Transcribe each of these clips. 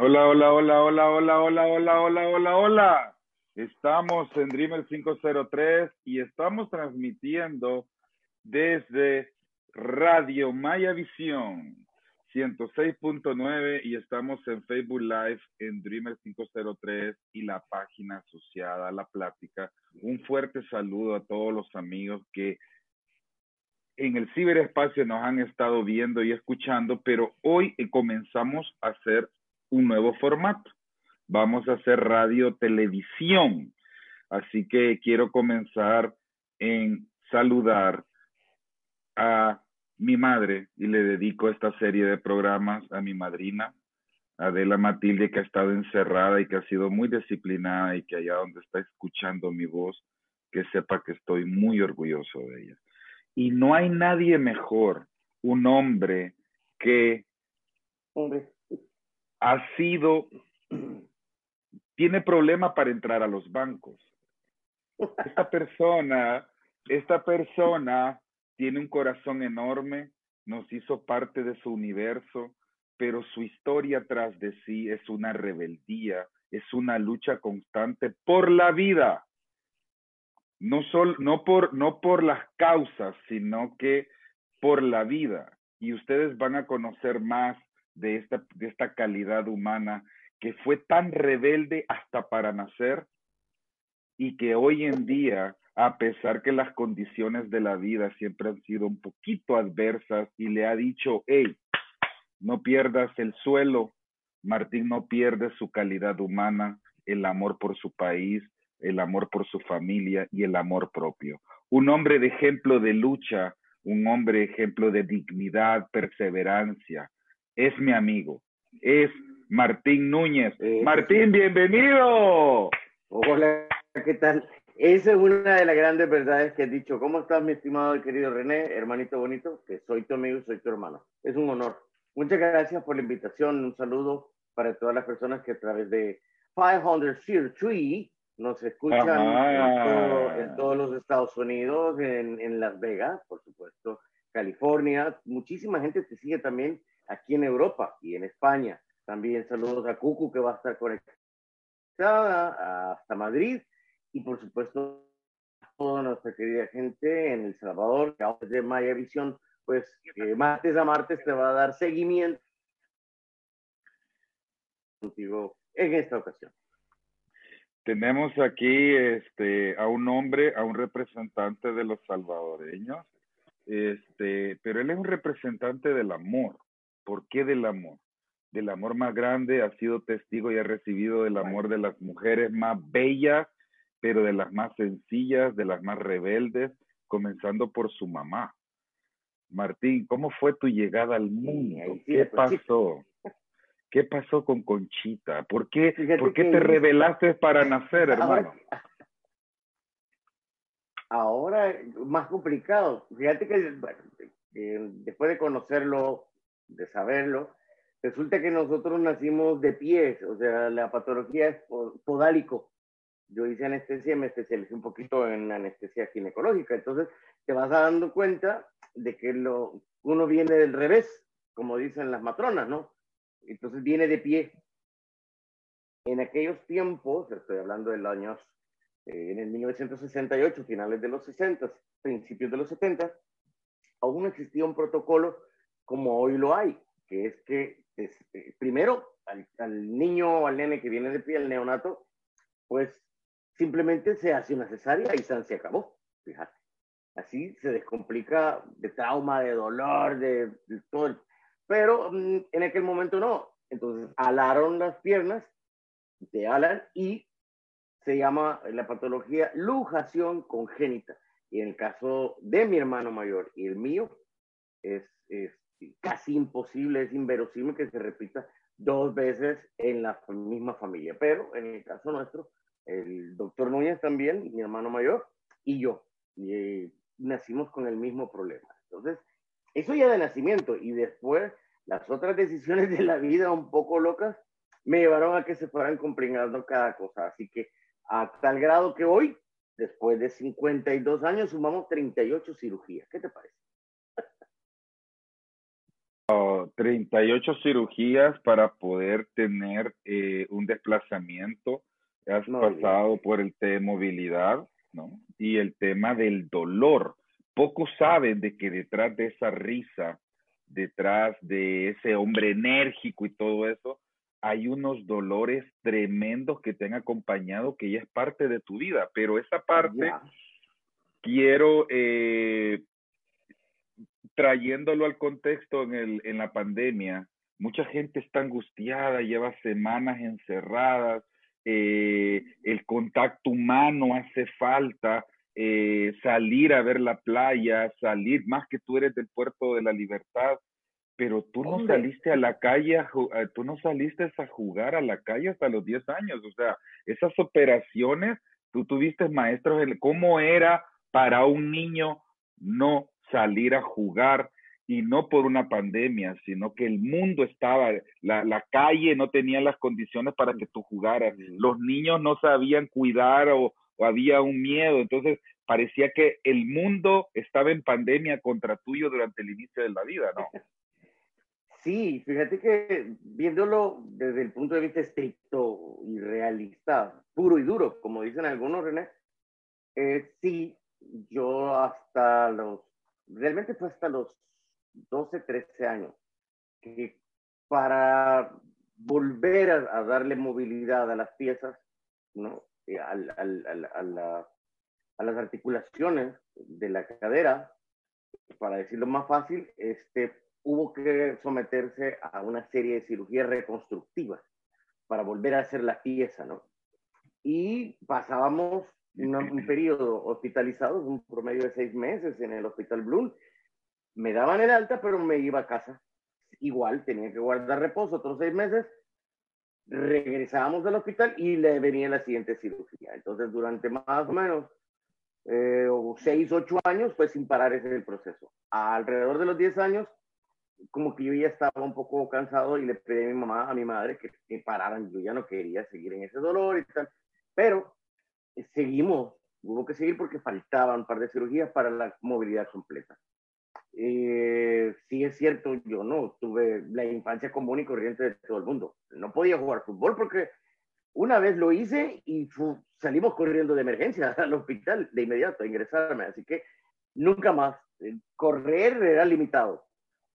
Hola, hola, hola, hola, hola, hola, hola, hola, hola, hola. Estamos en Dreamer 503 y estamos transmitiendo desde Radio Maya Visión 106.9 y estamos en Facebook Live en Dreamer 503 y la página asociada a la plática. Un fuerte saludo a todos los amigos que en el ciberespacio nos han estado viendo y escuchando, pero hoy comenzamos a hacer un nuevo formato. Vamos a hacer radio televisión. Así que quiero comenzar en saludar a mi madre y le dedico esta serie de programas a mi madrina, Adela Matilde, que ha estado encerrada y que ha sido muy disciplinada y que allá donde está escuchando mi voz, que sepa que estoy muy orgulloso de ella. Y no hay nadie mejor, un hombre que. Ha sido, tiene problema para entrar a los bancos. Esta persona, esta persona tiene un corazón enorme, nos hizo parte de su universo, pero su historia tras de sí es una rebeldía, es una lucha constante por la vida. No, sol, no, por, no por las causas, sino que por la vida. Y ustedes van a conocer más de esta, de esta calidad humana que fue tan rebelde hasta para nacer y que hoy en día a pesar que las condiciones de la vida siempre han sido un poquito adversas y le ha dicho, hey, no pierdas el suelo, Martín no pierde su calidad humana, el amor por su país, el amor por su familia y el amor propio. Un hombre de ejemplo de lucha, un hombre ejemplo de dignidad, perseverancia. Es mi amigo, es Martín Núñez. Eh, Martín, bienvenido. Hola, ¿qué tal? Esa es una de las grandes verdades que has dicho. ¿Cómo estás, mi estimado y querido René, hermanito bonito? Que soy tu amigo y soy tu hermano. Es un honor. Muchas gracias por la invitación. Un saludo para todas las personas que a través de 500 Fear Tree nos escuchan en, todo, en, todos los Estados Unidos, en, en, Las Vegas, por supuesto, California. Muchísima gente te sigue también aquí en Europa y en España. También saludos a Cucu que va a estar conectada hasta Madrid y por supuesto toda nuestra querida gente en El Salvador, que de Maya Visión, pues martes a martes te va a dar seguimiento contigo en esta ocasión. Tenemos aquí este, a un hombre, a un representante de los salvadoreños, este, pero él es un representante del amor. ¿Por qué del amor? Del amor más grande, ha sido testigo y ha recibido del amor de las mujeres más bellas pero de las más sencillas, de las más rebeldes, comenzando por su mamá. Martín, ¿cómo fue tu llegada al mundo? ¿Qué pasó? ¿Qué pasó con Conchita? ¿Por qué, ¿por qué te rebelaste para nacer, hermano? Ahora, más complicado. Fíjate que después de conocerlo, de saberlo, resulta que nosotros nacimos de pies, o sea, la patología es podálico yo hice anestesia, me especialicé un poquito en anestesia ginecológica, entonces te vas dando cuenta de que lo, uno viene del revés, como dicen las matronas, ¿no? Entonces viene de pie. En aquellos tiempos, estoy hablando de los años, eh, en el 1968, finales de los 60, principios de los 70, aún existía un protocolo como hoy lo hay, que es que es, eh, primero al, al niño o al nene que viene de pie, el neonato, pues simplemente se hace una cesárea y se acabó, fíjate. Así se descomplica de trauma, de dolor, de, de todo. Pero mm, en aquel momento no. Entonces alaron las piernas, te alan y se llama la patología lujación congénita. Y en el caso de mi hermano mayor y el mío, es, es casi imposible, es inverosímil que se repita dos veces en la misma familia. Pero en el caso nuestro, el doctor Núñez también, mi hermano mayor, y yo. Eh, nacimos con el mismo problema. Entonces, eso ya de nacimiento. Y después, las otras decisiones de la vida un poco locas me llevaron a que se fueran complicando cada cosa. Así que a tal grado que hoy, después de 52 años, sumamos 38 cirugías. ¿Qué te parece? 38 cirugías para poder tener eh, un desplazamiento. Has pasado por el tema de movilidad, ¿no? Y el tema del dolor. Pocos saben de que detrás de esa risa, detrás de ese hombre enérgico y todo eso, hay unos dolores tremendos que te han acompañado que ya es parte de tu vida, pero esa parte quiero eh, trayéndolo al contexto en, el, en la pandemia, mucha gente está angustiada, lleva semanas encerradas, eh, el contacto humano hace falta, eh, salir a ver la playa, salir, más que tú eres del puerto de la libertad, pero tú no saliste a la calle, eh, tú no saliste a jugar a la calle hasta los 10 años, o sea, esas operaciones, tú tuviste maestros, ¿cómo era para un niño no salir a jugar y no por una pandemia, sino que el mundo estaba, la, la calle no tenía las condiciones para que tú jugaras, los niños no sabían cuidar o, había un miedo, entonces parecía que el mundo estaba en pandemia contra tuyo durante el inicio de la vida, ¿no? Sí, fíjate que viéndolo desde el punto de vista estricto y realista, puro y duro, como dicen algunos, René, eh, sí, yo hasta los realmente fue hasta los 12, 13 años que para volver a, darle movilidad a las piezas, ¿no? Eh, a, a, las articulaciones de la cadera, para decirlo más fácil, este, hubo que someterse a una serie de cirugías reconstructivas para volver a hacer la pieza, ¿no? Y pasábamos un periodo hospitalizado, un promedio de seis meses en el Hospital Bloom. Me daban el alta, pero me iba a casa. Igual, tenía que guardar reposo otros seis meses. Regresábamos del hospital y le venía la siguiente cirugía. Entonces, durante más o menos eh, seis, ocho años, pues sin parar ese el proceso. Alrededor de los diez años, como que yo ya estaba un poco cansado y le pedí a mi mamá, a mi madre que, que pararan. Yo ya no quería seguir en ese dolor y tal. Pero seguimos, hubo que seguir porque faltaban un par de cirugías para la movilidad completa. Eh, sí es cierto, yo no tuve la infancia común y corriente de todo el mundo. No podía jugar fútbol porque una vez lo hice y salimos corriendo de emergencia al hospital de inmediato a ingresarme. Así que nunca más. Correr era limitado,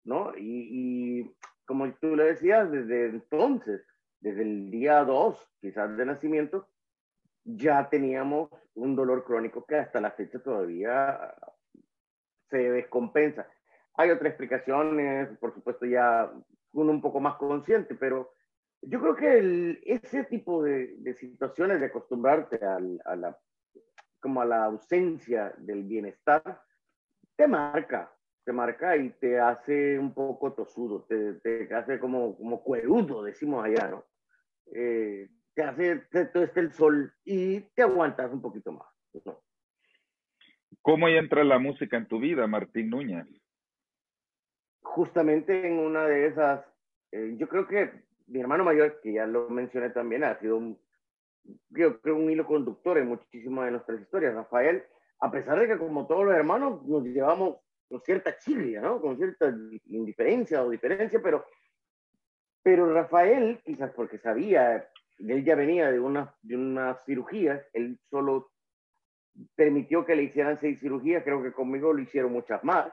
¿no? Y, y como tú le decías, desde entonces, desde el día 2, quizás de nacimiento, ya teníamos un dolor crónico que hasta la fecha todavía se descompensa. Hay otras explicaciones, por supuesto ya uno un poco más consciente, pero yo creo que ese tipo de, situaciones de acostumbrarte a la, como a la ausencia del bienestar, te marca, te marca y te hace un poco tosudo, te, te hace como, como cuerudo, decimos allá, ¿no? Eh, te hace, todo este el sol y te aguantas un poquito más. ¿Cómo entra la música en tu vida, Martín Núñez? Justamente en una de esas, eh, yo creo que mi hermano mayor, que ya lo mencioné también, ha sido un, yo creo un hilo conductor en muchísimas de nuestras historias. Rafael, a pesar de que como todos los hermanos nos llevamos con cierta chirria, ¿no? Con cierta indiferencia o diferencia, pero, pero Rafael, quizás porque sabía él ya venía de una, de una cirugía, él solo permitió que le hicieran seis cirugías, creo que conmigo lo hicieron muchas más,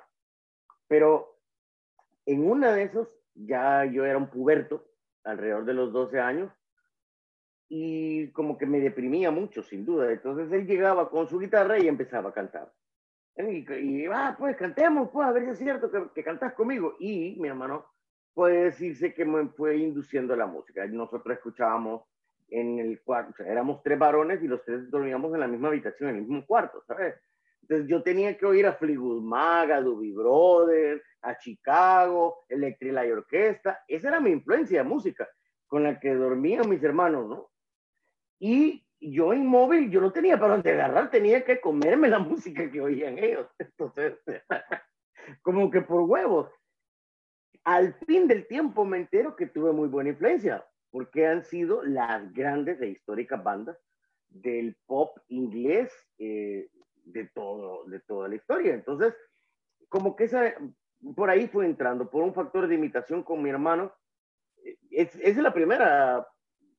pero en una de esos ya yo era un puberto, alrededor de los 12 años, y como que me deprimía mucho, sin duda. Entonces él llegaba con su guitarra y empezaba a cantar. Y, y ah, pues cantemos, pues, a ver si es cierto que, que cantas conmigo. Y mi hermano puede decirse que me fue induciendo la música. Nosotros escuchábamos en el cuarto, o sea, éramos tres varones y los tres dormíamos en la misma habitación, en el mismo cuarto, ¿sabes? Entonces yo tenía que oír a Fleetwood Mac, a Doobie Brothers, a Chicago, Electric Light Orquesta, esa era mi influencia de música con la que dormían mis hermanos, ¿no? Y yo inmóvil, yo no tenía para dónde agarrar, tenía que comerme la música que oían ellos. Entonces, como que por huevos. Al fin del tiempo me entero que tuve muy buena influencia porque han sido las grandes e históricas bandas del pop inglés eh, de, todo, de toda la historia. Entonces, como que esa, por ahí fue entrando, por un factor de imitación con mi hermano. Es, es la primera,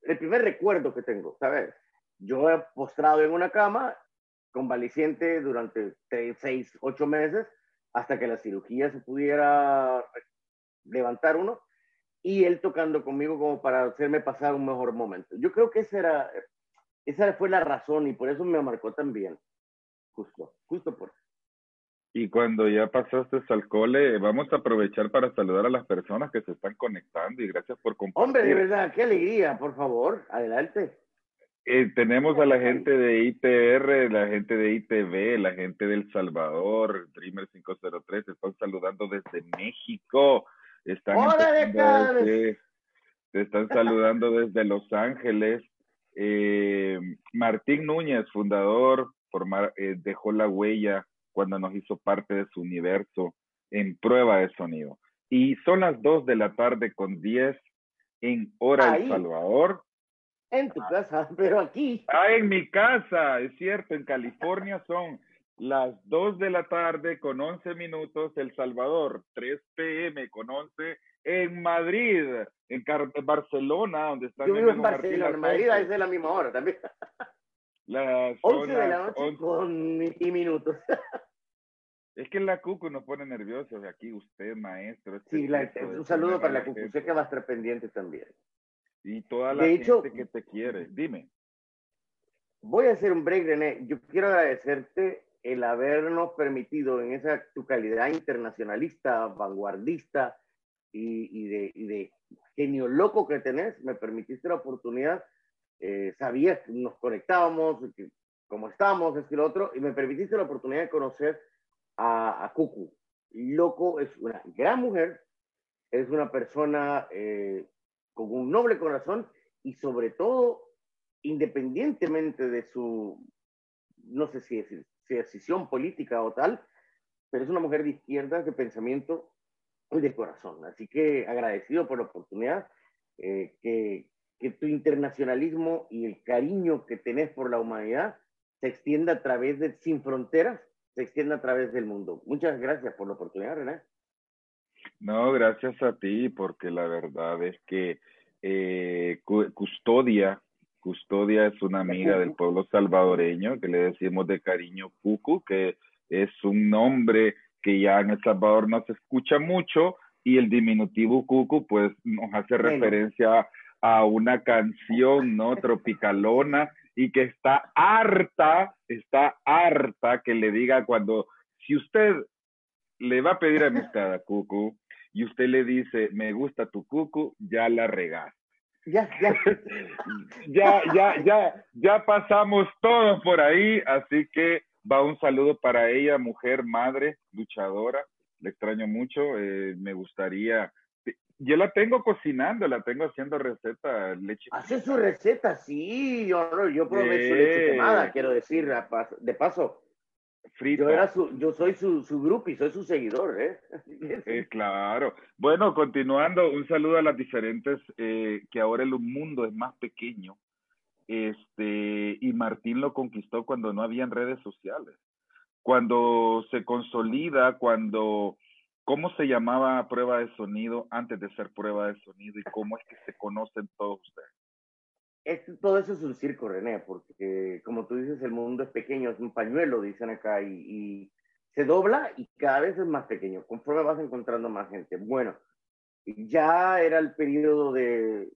el primer recuerdo que tengo, ¿sabes? Yo he postrado en una cama, convaleciente durante seis, ocho meses, hasta que la cirugía se pudiera levantar uno, y él tocando conmigo como para hacerme pasar un mejor momento. Yo creo que esa, era, esa fue la razón y por eso me marcó también. Justo, justo por eso. Y cuando ya pasaste al cole, vamos a aprovechar para saludar a las personas que se están conectando y gracias por compartir. Hombre, de verdad, qué alegría, por favor, adelante. Eh, tenemos a la gente de ITR, la gente de ITV, la gente del Salvador, Dreamer 503, están saludando desde México. Están desde, te están saludando desde Los Ángeles. Eh, Martín Núñez, fundador, formar, eh, dejó la huella cuando nos hizo parte de su universo en prueba de sonido. Y son las 2 de la tarde con 10 en Hora El Salvador. En tu casa, pero aquí. Ah, en mi casa, es cierto, en California son las 2 de la tarde con 11 minutos, El Salvador, 3 pm con 11 en Madrid, en Barcelona, donde está. Yo vivo en Barcelona, en Madrid es de la misma hora también. Las 11 de la noche con y minutos. Es que la Cucu nos pone nerviosos aquí, usted, maestro. Este sí, un saludo para la Cucu, sé que va a estar pendiente también. Y toda la gente que te quiere. Dime. Voy a hacer un break, René. Yo quiero agradecerte el habernos permitido en esa tu calidad internacionalista, vanguardista y, de, genio loco que tenés, me permitiste la oportunidad eh, sabías que nos conectábamos, que, cómo estamos, es que lo otro, y me permitiste la oportunidad de conocer a, Cucu. Loco es una gran mujer, es una persona eh, con un noble corazón y sobre todo, independientemente de su, no sé si si decisión política o tal, pero es una mujer de izquierda, de pensamiento y de corazón. Así que agradecido por la oportunidad eh, que, que tu internacionalismo y el cariño que tenés por la humanidad se extienda a través de Sin Fronteras, se extienda a través del mundo. Muchas gracias por la oportunidad, René. No, gracias a ti, porque la verdad es que eh, Custodia, Custodia es una amiga del pueblo salvadoreño que le decimos de cariño Cucu, que es un nombre que ya en El Salvador no se escucha mucho y el diminutivo Cucu pues nos hace referencia a una canción, ¿no? Tropicalona y que está harta, está harta que le diga cuando, si usted le va a pedir amistad a Cucu y usted le dice, me gusta tu Cucu, ya la regaste. Ya, ya. ya, ya, ya, ya pasamos todos por ahí, así que va un saludo para ella, mujer, madre, luchadora. Le extraño mucho, eh, me gustaría yo la tengo cocinando, la tengo haciendo receta, leche. Hace su receta, sí, yo, yo probé su leche quemada, quiero decir, de paso. Frita. Yo, era su, yo soy su, su grupo y soy su seguidor, ¿eh? eh claro. Bueno, continuando, un saludo a las diferentes, eh, que ahora el mundo es más pequeño, este, y Martín lo conquistó cuando no habían redes sociales. Cuando se consolida, cuando ¿Cómo se llamaba prueba de sonido antes de ser prueba de sonido y cómo es que se conocen todos ustedes? Todo eso es un circo, René, porque como tú dices, el mundo es pequeño, es un pañuelo, dicen acá, y, se dobla y cada vez es más pequeño, conforme vas encontrando más gente. Bueno, ya era el periodo de,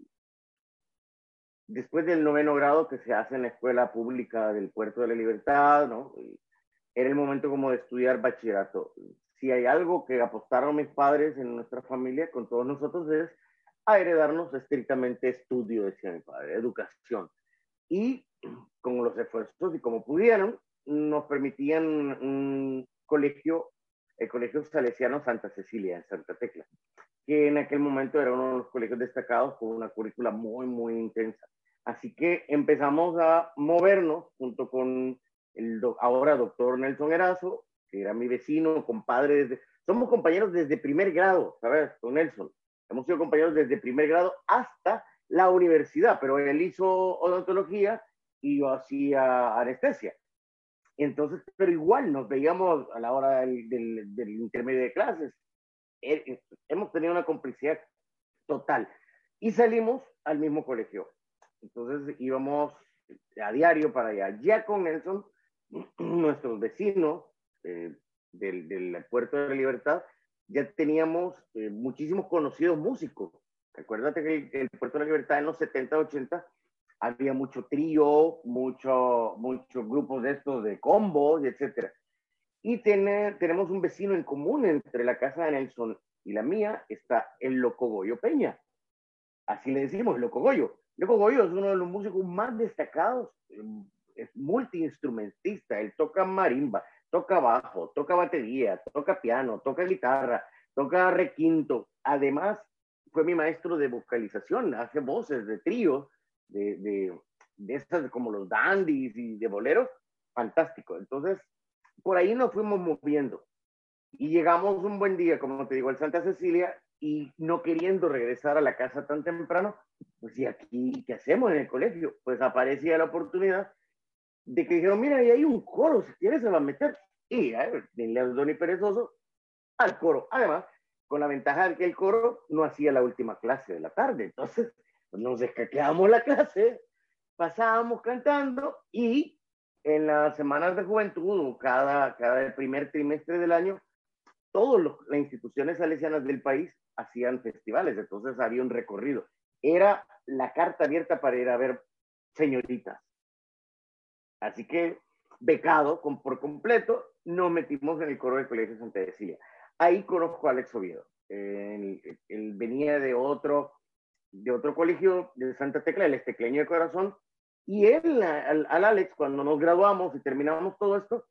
después del noveno grado que se hace en la escuela pública del Puerto de la Libertad, ¿no? Era el momento como de estudiar bachillerato si hay algo que apostaron mis padres en nuestra familia con todos nosotros es a heredarnos estrictamente estudio, decía mi padre, educación. Y con los esfuerzos y como pudieron, nos permitían un colegio, el Colegio Salesiano Santa Cecilia, en Santa Tecla, que en aquel momento era uno de los colegios destacados con una currícula muy, muy intensa. Así que empezamos a movernos junto con el ahora doctor Nelson Erazo era mi vecino, compadre, desde, somos compañeros desde primer grado, ¿sabes? Con Nelson. Hemos sido compañeros desde primer grado hasta la universidad, pero él hizo odontología y yo hacía anestesia. Entonces, pero igual nos veíamos a la hora del, del, intermedio de clases. eh, hemos tenido una complicidad total. Y salimos al mismo colegio. Entonces íbamos a diario para allá. Ya con Nelson, nuestros vecinos eh, del, del, puerto de la Libertad, ya teníamos eh, muchísimos conocidos músicos. Acuérdate que el, puerto de la Libertad en los 70, 80 había mucho trío, mucho, muchos grupos de estos de combos, etcétera. Y tiene, tenemos un vecino en común entre la casa de Nelson y la mía, está el Loco Goyo Peña. Así le decimos, Loco Goyo. Loco Goyo es uno de los músicos más destacados, em, es multiinstrumentista, él toca marimba, toca bajo, toca batería, toca piano, toca guitarra, toca requinto. Además, fue mi maestro de vocalización, hace voces de trío, de, de, de estas como los dandies y de boleros, fantástico. Entonces, por ahí nos fuimos moviendo. Y llegamos un buen día, como te digo, al Santa Cecilia y no queriendo regresar a la casa tan temprano, pues ¿y aquí qué hacemos en el colegio? Pues aparecía la oportunidad de que dijeron, mira, ahí hay un coro, si quieres se va a meter. Y a ver, Don y Perezoso al coro. Además, con la ventaja de que el coro no hacía la última clase de la tarde. Entonces, pues nos descaqueamos la clase, pasábamos cantando y en las semanas de juventud, cada, cada primer trimestre del año, todas las instituciones salesianas del país hacían festivales, entonces había un recorrido. Era la carta abierta para ir a ver señoritas. Así que, becado con, por completo, nos metimos en el coro del Colegio Santa Cecilia. Ahí conozco a Alex Oviedo. Él, venía de otro, de otro colegio de Santa Tecla, el Estecleño de Corazón, y él, al, Alex, cuando nos graduamos y terminamos todo esto,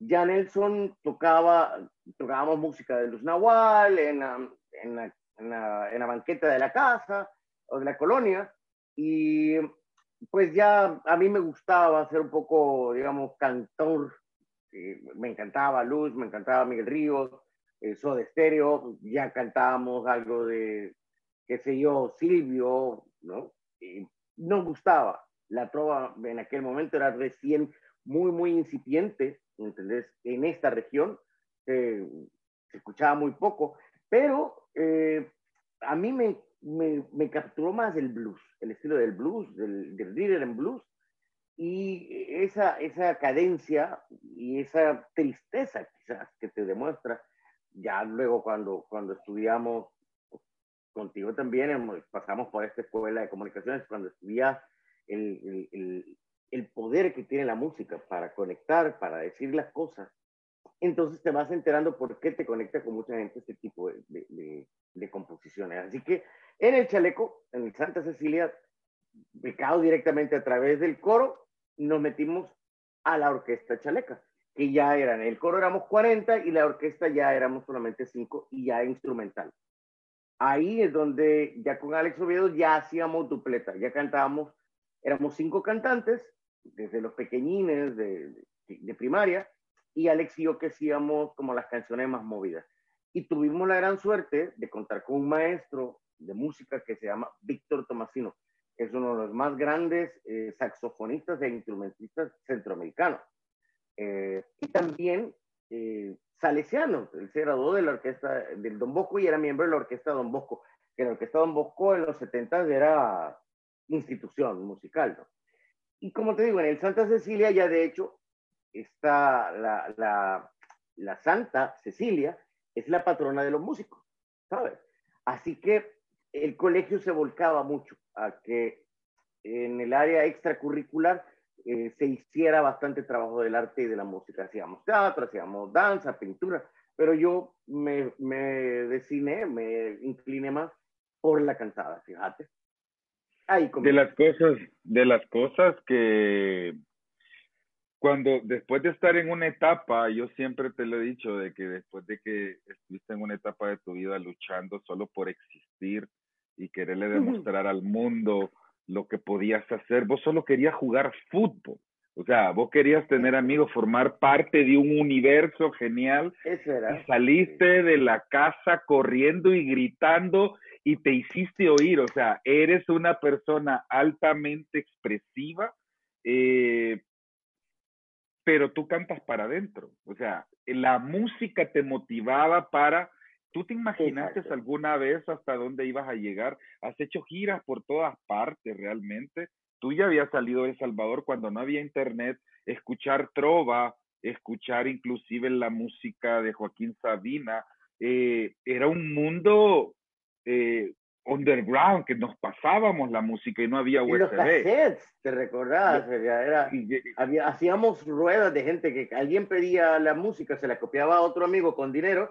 ya Nelson tocaba, tocábamos música de Luz Nahual en la, en, la, en, la, en la banqueta de la casa o de la colonia, y pues ya a mí me gustaba ser un poco, digamos, cantor. me encantaba Luz, me encantaba Miguel Ríos, eh, Soda Estéreo, ya cantábamos algo de, qué sé yo, Silvio, ¿no? Y nos gustaba. La trova en aquel momento era recién muy, muy incipiente, ¿entendés? En esta región eh, se escuchaba muy poco, pero eh, a mí me, me, capturó más el blues, el estilo del blues, del, del líder en blues, y esa, esa cadencia y esa tristeza quizás que te demuestra, ya luego cuando, cuando estudiamos contigo también pasamos por esta escuela de comunicaciones cuando estudias el, el, poder que tiene la música para conectar, para decir las cosas. Entonces te vas enterando por qué te conecta con mucha gente este tipo de, de, de, composiciones. Así que en el chaleco, en el Santa Cecilia, becado directamente a través del coro, nos metimos a la orquesta chaleca, que ya eran, el coro éramos 40 y la orquesta ya éramos solamente 5 y ya instrumental ahí es donde ya con Alex Oviedo ya hacíamos dupleta, ya cantábamos, éramos cinco cantantes, desde los pequeñines de, primaria, y Alex y yo que hacíamos como las canciones más movidas. Y tuvimos la gran suerte de contar con un maestro de música que se llama Víctor Tomasino, es uno de los más grandes eh, saxofonistas e instrumentistas centroamericanos. Eh, y también eh, salesiano. Él se graduó de la orquesta del Don Bosco y era miembro de la orquesta Don Bosco, que la orquesta Don Bosco en los 70 era institución musical. ¿no? Y como te digo, en el Santa Cecilia ya de hecho está la, la, la Santa Cecilia, es la patrona de los músicos, ¿sabes? Así que el colegio se volcaba mucho a que en el área extracurricular eh, se hiciera bastante trabajo del arte y de la música. Hacíamos teatro, hacíamos danza, pintura, pero yo me, me desiné, me incliné más por la cantada, fíjate. Ahí de las cosas, de las cosas que cuando después de estar en una etapa, yo siempre te lo he dicho, de que después de que estuviste en una etapa de tu vida luchando solo por existir y quererle demostrar al mundo lo que podías hacer. Vos solo querías jugar fútbol. O sea, vos querías tener amigos, formar parte de un universo genial. Eso era. Y saliste de la casa corriendo y gritando y te hiciste oír. O sea, eres una persona altamente expresiva, eh, pero tú cantas para adentro. O sea, la música te motivaba para ¿Tú te imaginaste Exacto. alguna vez hasta dónde ibas a llegar? Has hecho giras por todas partes realmente. Tú ya habías salido de El Salvador cuando no había internet, escuchar trova, escuchar inclusive la música de Joaquín Sabina, eh, era un mundo eh, underground, que nos pasábamos la música y no había Y los USB. cassettes, ¿te recordás? Era- había, hacíamos ruedas de gente que alguien pedía la música, se la copiaba a otro amigo con dinero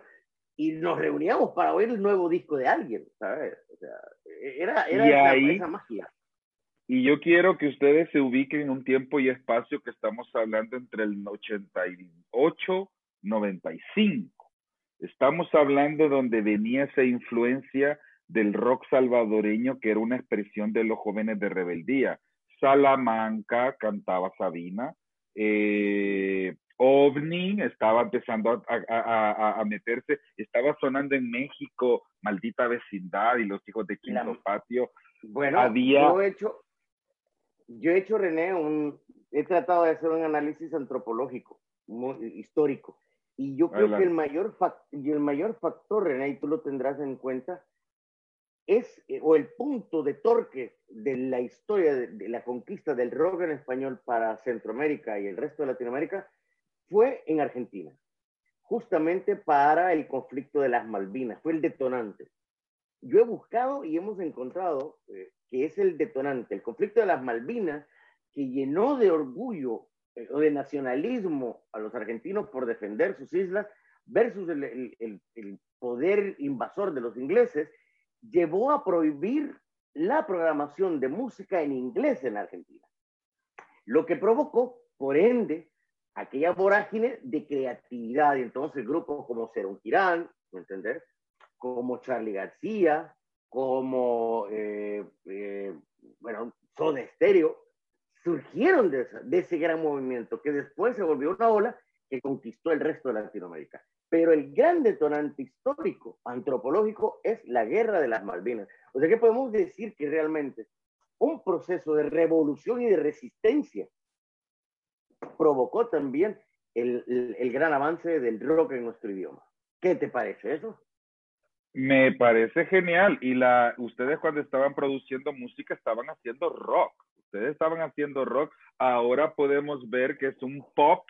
y nos reuníamos para oír el nuevo disco de alguien, ¿sabes? O sea, era, era esa, ahí- esa magia. Y yo quiero que ustedes se ubiquen en un tiempo y espacio que estamos hablando entre el 88, 95. Estamos hablando donde venía esa influencia del rock salvadoreño, que era una expresión de los jóvenes de rebeldía. Salamanca cantaba Sabina, eh, OVNI estaba empezando a, a- a- a meterse, estaba sonando en México, Maldita Vecindad y los hijos de Quinto Patio. Bueno, había- yo he hecho, yo he hecho, René, un, he tratado de hacer un análisis antropológico, histórico. Y yo creo Adelante. que el mayor, fac- y el mayor factor, René, y tú lo tendrás en cuenta, es, eh, o el punto de torque de la historia de, la conquista del rock español para Centroamérica y el resto de Latinoamérica, fue en Argentina, justamente para el conflicto de las Malvinas, fue el detonante. Yo he buscado y hemos encontrado eh, que es el detonante, el conflicto de las Malvinas, que llenó de orgullo eh, o de nacionalismo a los argentinos por defender sus islas versus el- el- el poder invasor de los ingleses, llevó a prohibir la programación de música en inglés en Argentina. Lo que provocó, por ende, aquella vorágine de creatividad. Y entonces grupos como Serón Girán, ¿me? Como Charlie García, como, eh, eh, bueno, Soda Stereo, surgieron de ese gran movimiento que después se volvió una ola que conquistó el resto de Latinoamérica. Pero el gran detonante histórico, antropológico, es la guerra de las Malvinas. O sea que podemos decir que realmente un proceso de revolución y de resistencia provocó también el, el- el gran avance del rock en nuestro idioma. ¿Qué te parece eso? Me parece genial. Y la, ustedes cuando estaban produciendo música estaban haciendo rock. Ustedes estaban haciendo rock. Ahora podemos ver que es un pop,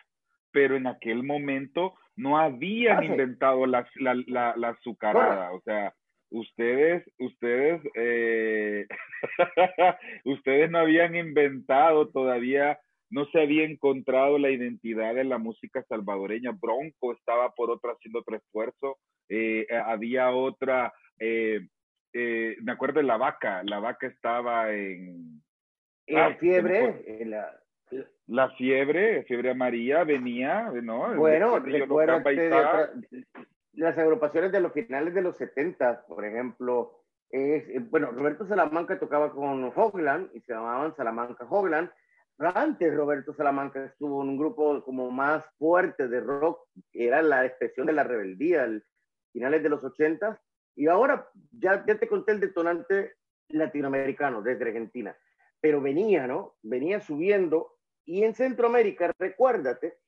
pero en aquel momento no habían Ah, inventado la, la, la, la azucarada. O sea, ustedes, ustedes, eh, ustedes no habían inventado todavía, no se había encontrado la identidad de la música salvadoreña. Bronco estaba por otro haciendo otro esfuerzo. Eh, había otra, eh, eh, me acuerdo de la vaca, la vaca estaba en En Ah, fiebre, en la, la fiebre, fiebre amarilla, venía, ¿no? Bueno, otra- las agrupaciones de los finales de los 70, por ejemplo, es, eh, bueno, Roberto Salamanca tocaba con Hogland y se llamaban Salamanca Hogland. Antes Roberto Salamanca estuvo en un grupo como más fuerte de rock, que era la expresión de la rebeldía, el, finales de los 80, y ahora ya, ya te conté el detonante latinoamericano desde Argentina, pero venía, ¿no? Venía subiendo, y en Centroamérica, recuérdate,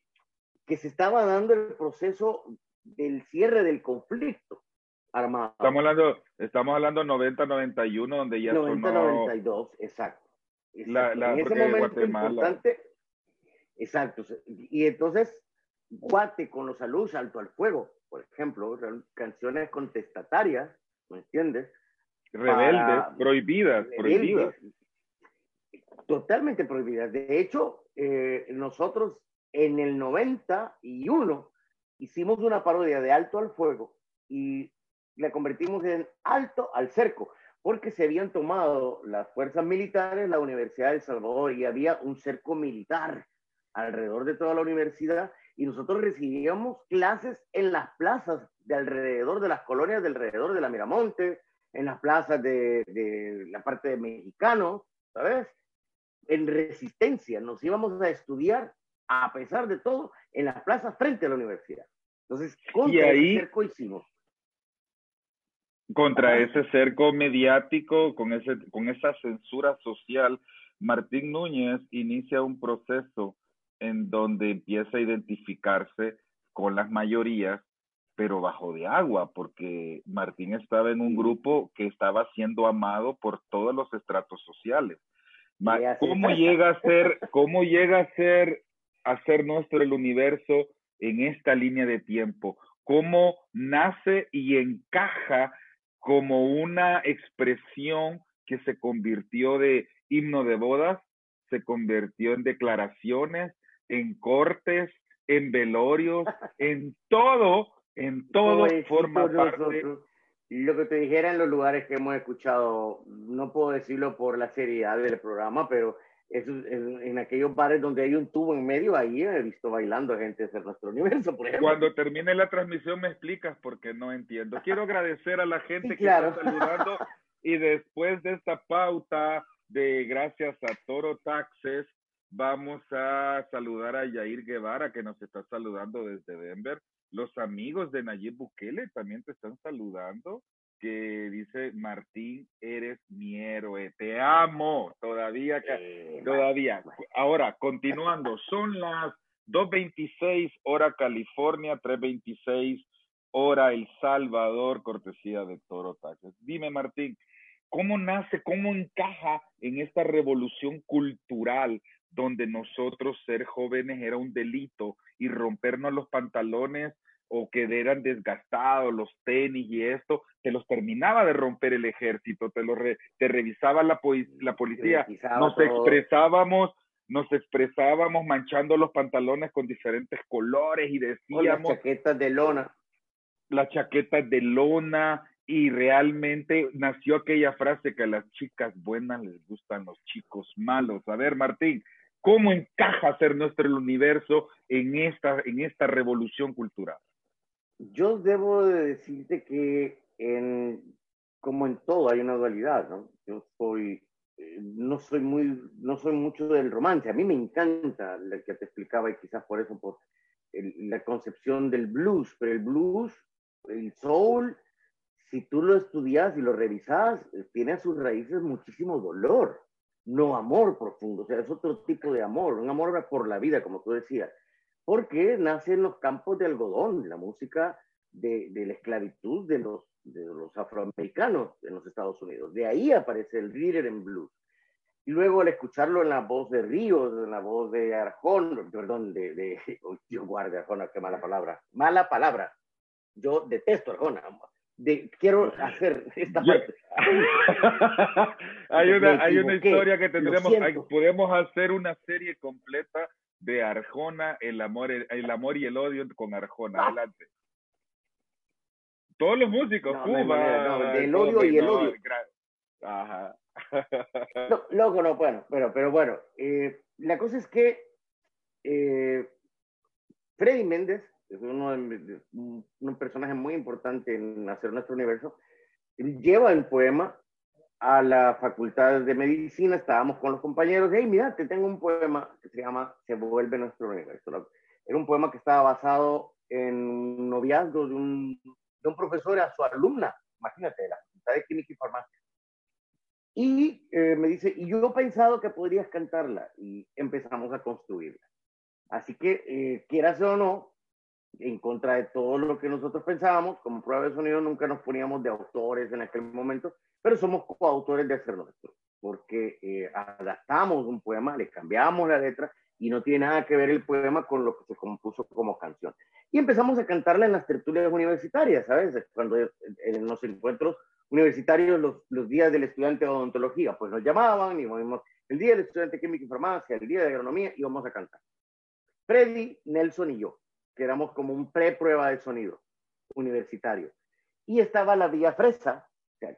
que se estaba dando el proceso del cierre del conflicto armado. Estamos hablando, estamos hablando 90-91, donde ya sonó 90-92, exacto. La- Exacto. la- en ese momento Guatemala- importante, exacto. Y entonces, Guate con los saludos salto al fuego, por ejemplo, canciones contestatarias, ¿me entiendes? rebeldes, para- prohibidas, prohibidas. rebeldes, Totalmente prohibidas. De hecho, eh, nosotros en el 91 hicimos una parodia de Alto al Fuego y la convertimos en Alto al Cerco, porque se habían tomado las fuerzas militares la Universidad de Salvador y había un cerco militar alrededor de toda la universidad y nosotros recibíamos clases en las plazas de alrededor de las colonias de alrededor de la Miramonte, en las plazas de, de la parte de mexicanos, ¿sabes? En resistencia, nos íbamos a estudiar, a pesar de todo, en las plazas frente a la universidad. Entonces, contra Y ahí- ese cerco hicimos. contra Ajá. ese cerco mediático, con, ese, con esa censura social, Martín Núñez inicia un proceso en donde empieza a identificarse con las mayorías pero bajo de agua, porque Martín estaba en un grupo que estaba siendo amado por todos los estratos sociales. ¿Cómo llega a ser, cómo llega a ser, a ser nuestro el universo en esta línea de tiempo? ¿Cómo nace y encaja como una expresión que se convirtió de himno de bodas, se convirtió en declaraciones, en cortes, en velorios, en todo, en todo forma parte. Lo que te dijera en los lugares que hemos escuchado, no puedo decirlo por la seriedad del programa, pero eso, en, aquellos bares donde hay un tubo en medio, ahí he visto bailando gente de nuestro universo, por ejemplo. Cuando termine la transmisión me explicas porque no entiendo. Quiero agradecer a la gente que está saludando y después de esta pauta de gracias a Toro Taxes, vamos a saludar a Yair Guevara que nos está saludando desde Denver. Los amigos de Nayib Bukele también te están saludando que dice Martín, eres mi héroe, te amo, todavía, todavía. Ahora, continuando, son las 2.26 hora California, 3.26 hora El Salvador, cortesía de Toro Taxes. Dime, Martín, ¿cómo nace, cómo encaja en esta revolución cultural donde nosotros ser jóvenes era un delito y rompernos los pantalones o que eran desgastados los tenis y esto, te los terminaba de romper el ejército, te, lo te revisaba la, la policía, nos expresábamos, nos expresábamos manchando los pantalones con diferentes colores y decíamos... las chaquetas de lona. Las chaquetas de lona y realmente nació aquella frase que a las chicas buenas les gustan los chicos malos. A ver, Martín, ¿cómo encaja ser nuestro el universo en esta, en esta revolución cultural? Yo debo de decirte que en, como en todo hay una dualidad, ¿no? Yo soy, eh, no soy muy, no soy mucho del romance. A mí me encanta lo que te explicaba y quizás por eso, por la concepción del blues, pero el blues, el soul, si tú lo estudias y lo revisas, eh, tiene a sus raíces muchísimo dolor, no amor profundo, o sea, es otro tipo de amor, un amor por la vida, como tú decías porque nace en los campos de algodón, la música de, la esclavitud de los, de los afroamericanos en los Estados Unidos. De ahí aparece el reader en blues. Y luego al escucharlo en la voz de Ríos, en la voz de Arjón, perdón, de, de yo guarde Arjona, qué mala palabra, mala palabra. Yo detesto Arjona. De, quiero hacer esta parte. hay una, hay una historia que tendremos, podemos hacer una serie completa de Arjona, el amor, el, amor y el odio con Arjona. Ah. Adelante. Todos los músicos, Cuba. el odio y el odio. Ajá. no, loco, no, bueno, pero, pero bueno, eh, la cosa es que eh, Freddy Méndez es uno de, un personaje muy importante en hacer nuestro universo. lleva el poema a la facultad de medicina, estábamos con los compañeros, hey, mira, te tengo un poema que se llama Se vuelve nuestro universo. Era un poema que estaba basado en un noviazgo de un, de un profesor a su alumna, imagínate, de la Facultad de Química y Farmacia. Y eh, me dice, y yo he pensado que podrías cantarla, y empezamos a construirla. Así que, eh, quieras o no, en contra de todo lo que nosotros pensábamos, como prueba de sonido nunca nos poníamos de autores en aquel momento, pero somos coautores de Hacer Nuestro, porque eh, adaptamos un poema, le cambiamos la letra y no tiene nada que ver el poema con lo que se compuso como canción. Y empezamos a cantarla en las tertulias universitarias, ¿sabes? Cuando en los encuentros universitarios, los, los días del estudiante de odontología, pues nos llamaban y íbamos el día del estudiante de química y farmacia, el día de agronomía, y íbamos a cantar. Freddy, Nelson y yo, que éramos como un pre-prueba de sonido universitario. Y estaba la Vía Fresa,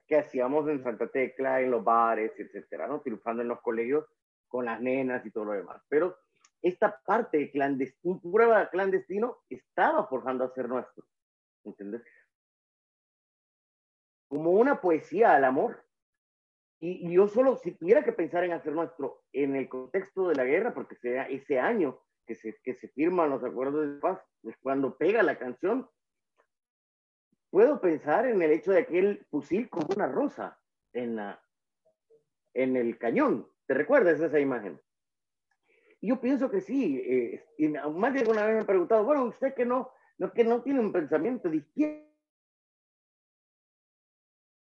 que hacíamos en Santa Tecla, en los bares, etcétera, ¿no? Triunfando en los colegios con las nenas y todo lo demás. Pero esta parte de clandestino, prueba clandestino, estaba forjando a ser nuestro. ¿Entiendes? Como una poesía al amor. Y, yo solo, si tuviera que pensar en hacer nuestro en el contexto de la guerra, porque sea ese año que se, que se firman los acuerdos de paz, cuando pega la canción, puedo pensar en el hecho de aquel fusil con una rosa en, la, en el cañón. ¿Te recuerdas esa imagen? yo pienso que sí. Eh, y más de alguna vez me han preguntado, bueno, usted que no, no que no tiene un pensamiento de izquierda.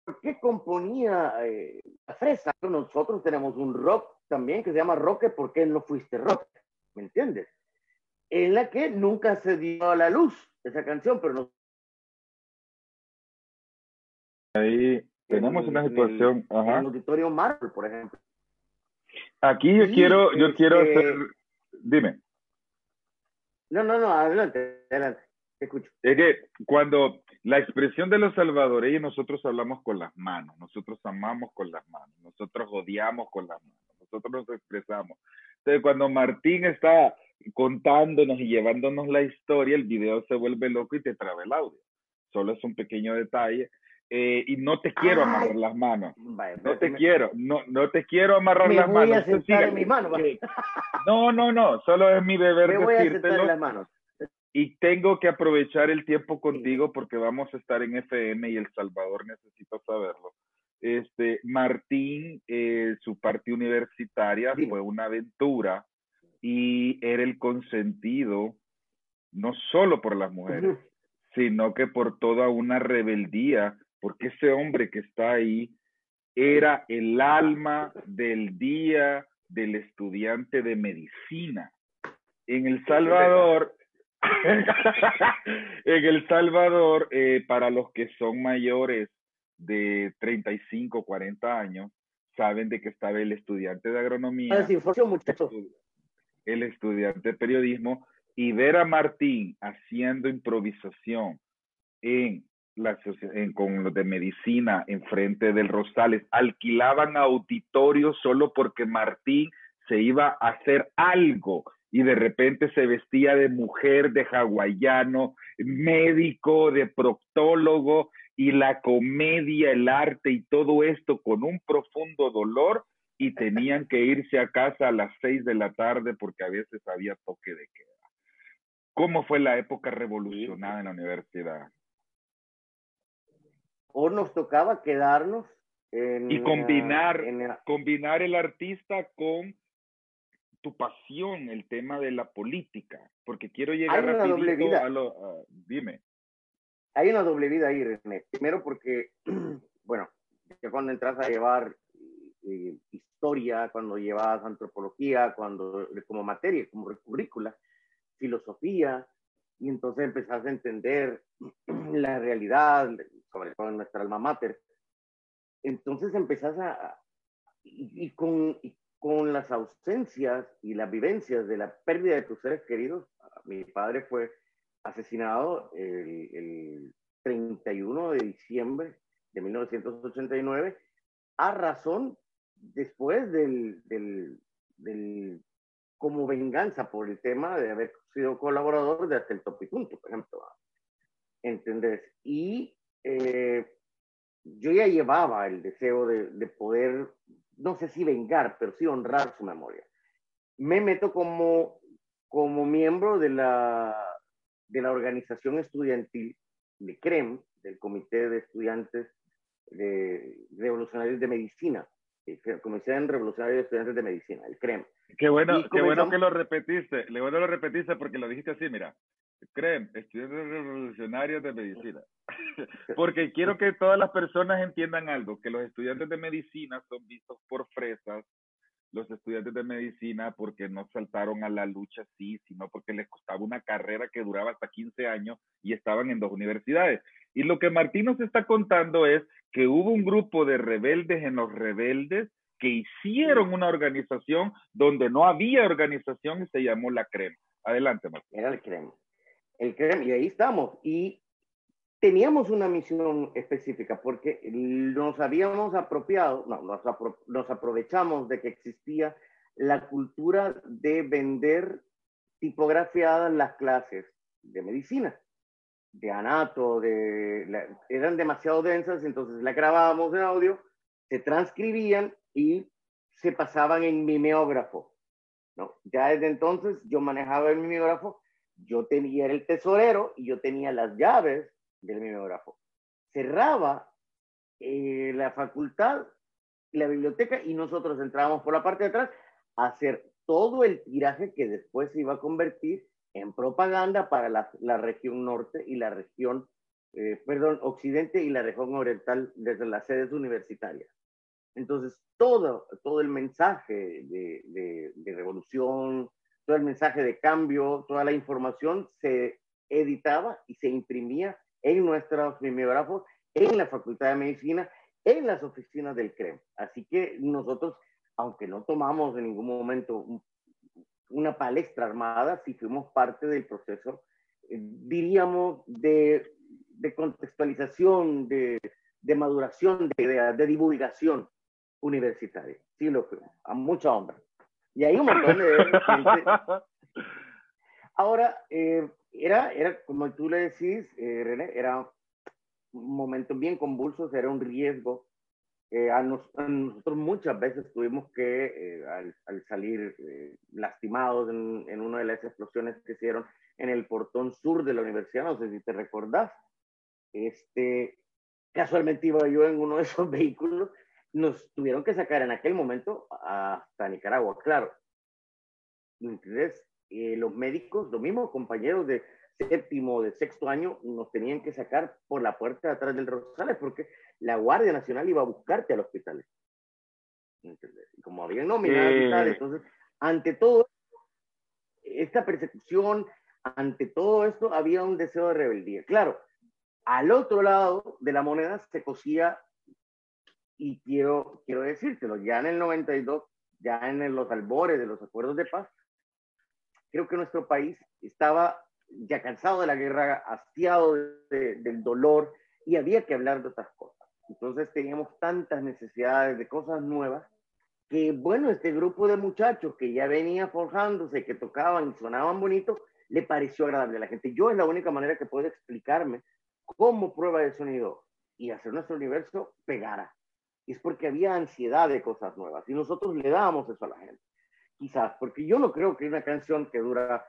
¿Por qué componía eh, la fresa? Nosotros tenemos un rock también que se llama Roque, ¿por qué no fuiste rock? ¿Me entiendes? En la que nunca se dio a la luz esa canción, pero no. Ahí tenemos una situación. En el, auditorio Marvel, por ejemplo. Aquí yo quiero, yo quiero este hacer. Dime. No, no, no, adelante, adelante. escucho. Es que cuando la expresión de los salvadoreños, nosotros hablamos con las manos, nosotros amamos con las manos, nosotros odiamos con las manos, nosotros nos expresamos. Entonces, cuando Martín está contándonos y llevándonos la historia, el video se vuelve loco y te traba el audio. Solo es un pequeño detalle. Eh, y no te quiero amarrar las manos. no te quiero, no, no te quiero amarrar las manos. no, no, no, solo es mi deber me decírtelo. las manos. Y tengo que aprovechar el tiempo contigo porque vamos a estar en FM y El Salvador necesita saberlo. Este, Martín, eh, su parte universitaria fue una aventura y era el consentido no solo por las mujeres, sino que por toda una rebeldía, porque ese hombre que está ahí era el alma del día del estudiante de medicina. En El Salvador, en El Salvador, eh, para los que son mayores de 35, 40 años, saben de que estaba el estudiante de agronomía. Ah, el estudiante de periodismo y ver a Martín haciendo improvisación en la con los de medicina enfrente del Rosales, alquilaban auditorios solo porque Martín se iba a hacer algo y de repente se vestía de mujer, de hawaiano, médico, de proctólogo y la comedia, el arte y todo esto con un profundo dolor y tenían que irse a casa a las seis de la tarde porque a veces había toque de queda. ¿Cómo fue la época revolucionada en la universidad? O nos tocaba quedarnos en, y combinar, combinar el artista con tu pasión, el tema de la política, porque quiero llegar a lo, dime. Hay una doble vida ahí, René. Primero porque, bueno, cuando entras a llevar eh, historia, cuando llevas antropología, cuando como materia, como currícula, filosofía, y entonces empezás a entender la realidad, sobre todo en nuestra alma mater. Entonces empezás a, y, con, con las ausencias y las vivencias de la pérdida de tus seres queridos, mi padre fue asesinado el, el 31 de diciembre de 1989 a razón después del, del, como venganza por el tema de haber sido colaborador de hasta el Topitunto, por ejemplo. ¿Entendés? Y eh, yo ya llevaba el deseo de, de, poder, no sé si vengar, pero sí honrar su memoria. Me meto como, como miembro de la, de la organización estudiantil de CREM, del Comité de Estudiantes de Revolucionarios de Medicina, en Revolucionario de Estudiantes de Medicina, el CREM. Qué bueno, qué bueno que lo repetiste, le bueno lo repetiste porque lo dijiste así, mira, CREM, Estudiantes Revolucionarios de Medicina. porque quiero que todas las personas entiendan algo, que los estudiantes de medicina son vistos por fresas, los estudiantes de medicina porque no saltaron a la lucha así, sino porque les costaba una carrera que duraba hasta 15 años y estaban en dos universidades. Y lo que Martín nos está contando es que hubo un grupo de rebeldes en los rebeldes que hicieron una organización donde no había organización y se llamó la CREM. Adelante, Martín. Era el CREM. El CREM, y ahí estamos. Y teníamos una misión específica porque nos habíamos apropiado, no, nos, nos aprovechamos de que existía la cultura de vender tipografiadas las clases de medicina de anato, de, eran demasiado densas, entonces la grabábamos en audio, se transcribían y se pasaban en mimeógrafo. ¿no? Ya desde entonces yo manejaba el mimeógrafo, yo tenía el tesorero y yo tenía las llaves del mimeógrafo. Cerraba eh, la facultad, la biblioteca y nosotros entrábamos por la parte de atrás a hacer todo el tiraje que después se iba a convertir en propaganda para la, la región norte y la región, eh, perdón, occidente y la región oriental desde las sedes universitarias. Entonces, todo, todo el mensaje de, de, de revolución, todo el mensaje de cambio, toda la información se editaba y se imprimía en nuestros mimeógrafos, en la Facultad de Medicina, en las oficinas del CREM. Así que nosotros, aunque no tomamos en ningún momento una palestra armada, si fuimos parte del proceso, eh, diríamos, de, de contextualización, de, de, maduración de ideas, de divulgación universitaria. Sí lo fuimos, a mucha honra. Y hay un montón de gente. Ahora, eh, era, era, como tú le decís, eh, René, era un momento bien convulsos, era un riesgo eh, a, nosotros muchas veces tuvimos que, eh, al, salir eh, lastimados en, en, una de las explosiones que hicieron en el portón sur de la universidad, no sé si te recordás, este, casualmente iba yo en uno de esos vehículos, nos tuvieron que sacar en aquel momento hasta Nicaragua, claro. Entonces, los médicos, los mismos compañeros de séptimo, de sexto año, nos tenían que sacar por la puerta de atrás del Rosales porque la Guardia Nacional iba a buscarte al hospital. como habían nominado eh... entonces, ante todo, esta persecución, ante todo esto, había un deseo de rebeldía. Claro, al otro lado de la moneda se cosía, y quiero, quiero decírtelo, ya en el 92, ya en los albores de los acuerdos de paz, creo que nuestro país estaba ya cansado de la guerra, hastiado de, del dolor, y había que hablar de otras cosas. Entonces teníamos tantas necesidades de cosas nuevas que, bueno, este grupo de muchachos que ya venía forjándose, que tocaban y sonaban bonito, le pareció agradable a la gente. Yo es la única manera que puedo explicarme cómo prueba de sonido y hacer nuestro universo pegara. Y es porque había ansiedad de cosas nuevas y nosotros le dábamos eso a la gente. Quizás, porque yo no creo que una canción que dura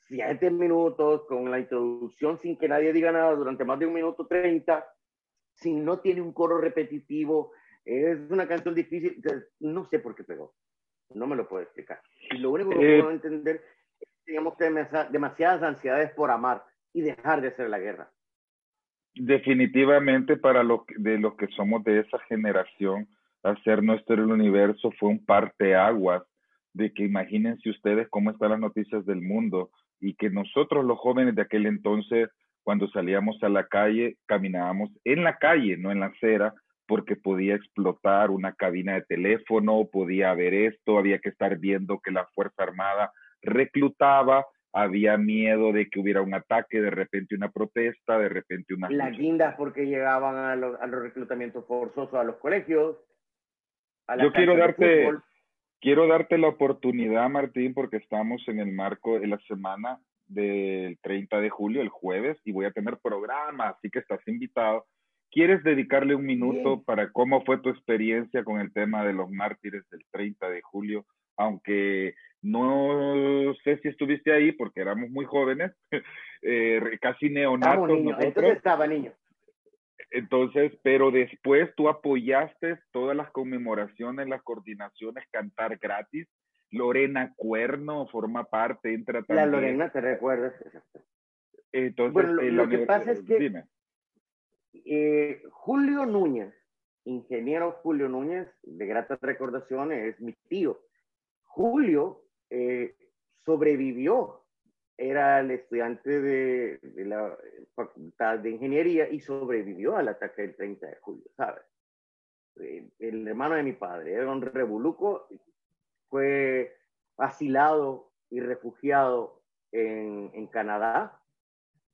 siete minutos con la introducción sin que nadie diga nada durante más de un minuto treinta, si no tiene un coro repetitivo, es una canción difícil, no sé por qué pegó, no me lo puedo explicar. Y lo único que eh, puedo entender es que teníamos demasiadas ansiedades por amar y dejar de hacer la guerra. Definitivamente para lo, de los que somos de esa generación, hacer nuestro universo fue un parteaguas de que imagínense ustedes cómo están las noticias del mundo y que nosotros los jóvenes de aquel entonces cuando salíamos a la calle, caminábamos en la calle, no en la acera, porque podía explotar una cabina de teléfono, podía haber esto, había que estar viendo que la Fuerza Armada reclutaba, había miedo de que hubiera un ataque, de repente una protesta, de repente una... Las guindas porque llegaban a los, reclutamientos forzosos a los colegios. Yo quiero darte, quiero darte la oportunidad, Martín, porque estamos en el marco de la semana del 30 de julio, el jueves, y voy a tener programa, así que estás invitado. ¿Quieres dedicarle un minuto para cómo fue tu experiencia con el tema de los mártires del 30 de julio? Aunque no sé si estuviste ahí porque éramos muy jóvenes, eh, casi neonatos. Niño. Entonces estaba niño. Entonces, pero después tú apoyaste todas las conmemoraciones, las coordinaciones, cantar gratis Lorena Cuerno forma parte, entra también. La Lorena, ¿te recuerdas? Entonces, bueno, lo, que pasa es que eh, Julio Núñez, ingeniero Julio Núñez, de gratas recordaciones, es mi tío. Julio eh, sobrevivió, era el estudiante de, de, la Facultad de Ingeniería y sobrevivió al ataque del 30 de julio, ¿sabes? Eh, el hermano de mi padre era un revoluco fue asilado y refugiado en, en Canadá.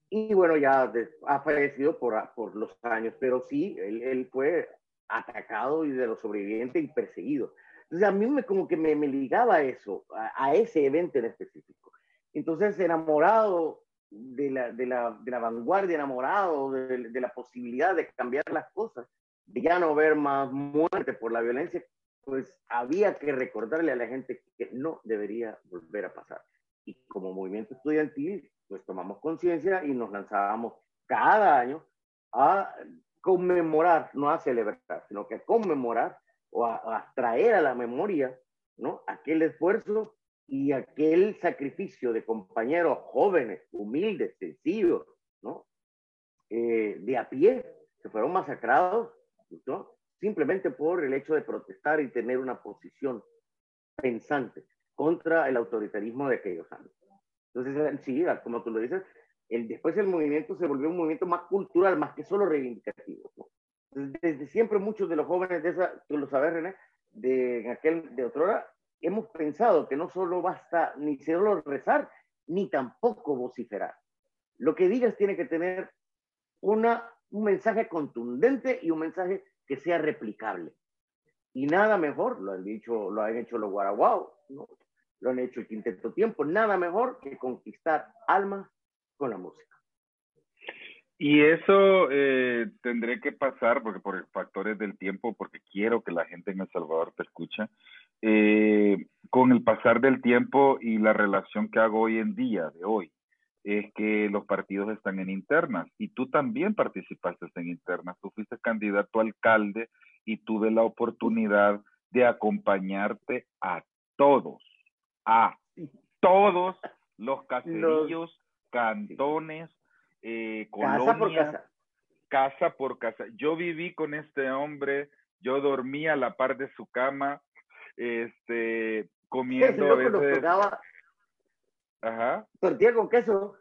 Y bueno, ya ha fallecido por, por los años, pero sí, él, él, fue atacado y de los sobrevivientes y perseguido. Entonces a mí me, como que me, me ligaba eso, a, a, ese evento en específico. Entonces, enamorado de la, de la, de la vanguardia, enamorado de, de la posibilidad de cambiar las cosas, de ya no ver más muerte por la violencia, pues había que recordarle a la gente que no debería volver a pasar. Y como movimiento estudiantil, pues tomamos conciencia y nos lanzábamos cada año a conmemorar, no a celebrar, sino que a conmemorar o a, a traer a la memoria, ¿no? Aquel esfuerzo y aquel sacrificio de compañeros jóvenes, humildes, sencillos, ¿no? Eh, de a pie, que fueron masacrados, ¿no? Simplemente por el hecho de protestar y tener una posición pensante contra el autoritarismo de aquellos años. Entonces, sí, como tú lo dices, el, después el movimiento se volvió un movimiento más cultural, más que solo reivindicativo. Desde siempre muchos de los jóvenes de esa, tú lo sabes, René, de aquel de otrora, hemos pensado que no solo basta ni solo rezar, ni tampoco vociferar. Lo que digas tiene que tener una, un mensaje contundente y un mensaje que sea replicable. Y nada mejor, lo han dicho, lo han hecho los Guaraguao, ¿no? lo han hecho el Quinteto Tiempo, nada mejor que conquistar almas con la música. Y eso eh, tendré que pasar, porque por factores del tiempo, porque quiero que la gente en El Salvador te escuche, eh, con el pasar del tiempo y la relación que hago hoy en día, de hoy, es que los partidos están en internas y tú también participaste en internas. Tú fuiste candidato a alcalde y tuve la oportunidad de acompañarte a todos, a todos los caserillos, cantones, eh, casa por casa. casa por casa. Yo viví con este hombre, yo dormía a la par de su cama, este, comiendo a veces... Ajá. Tortilla con queso.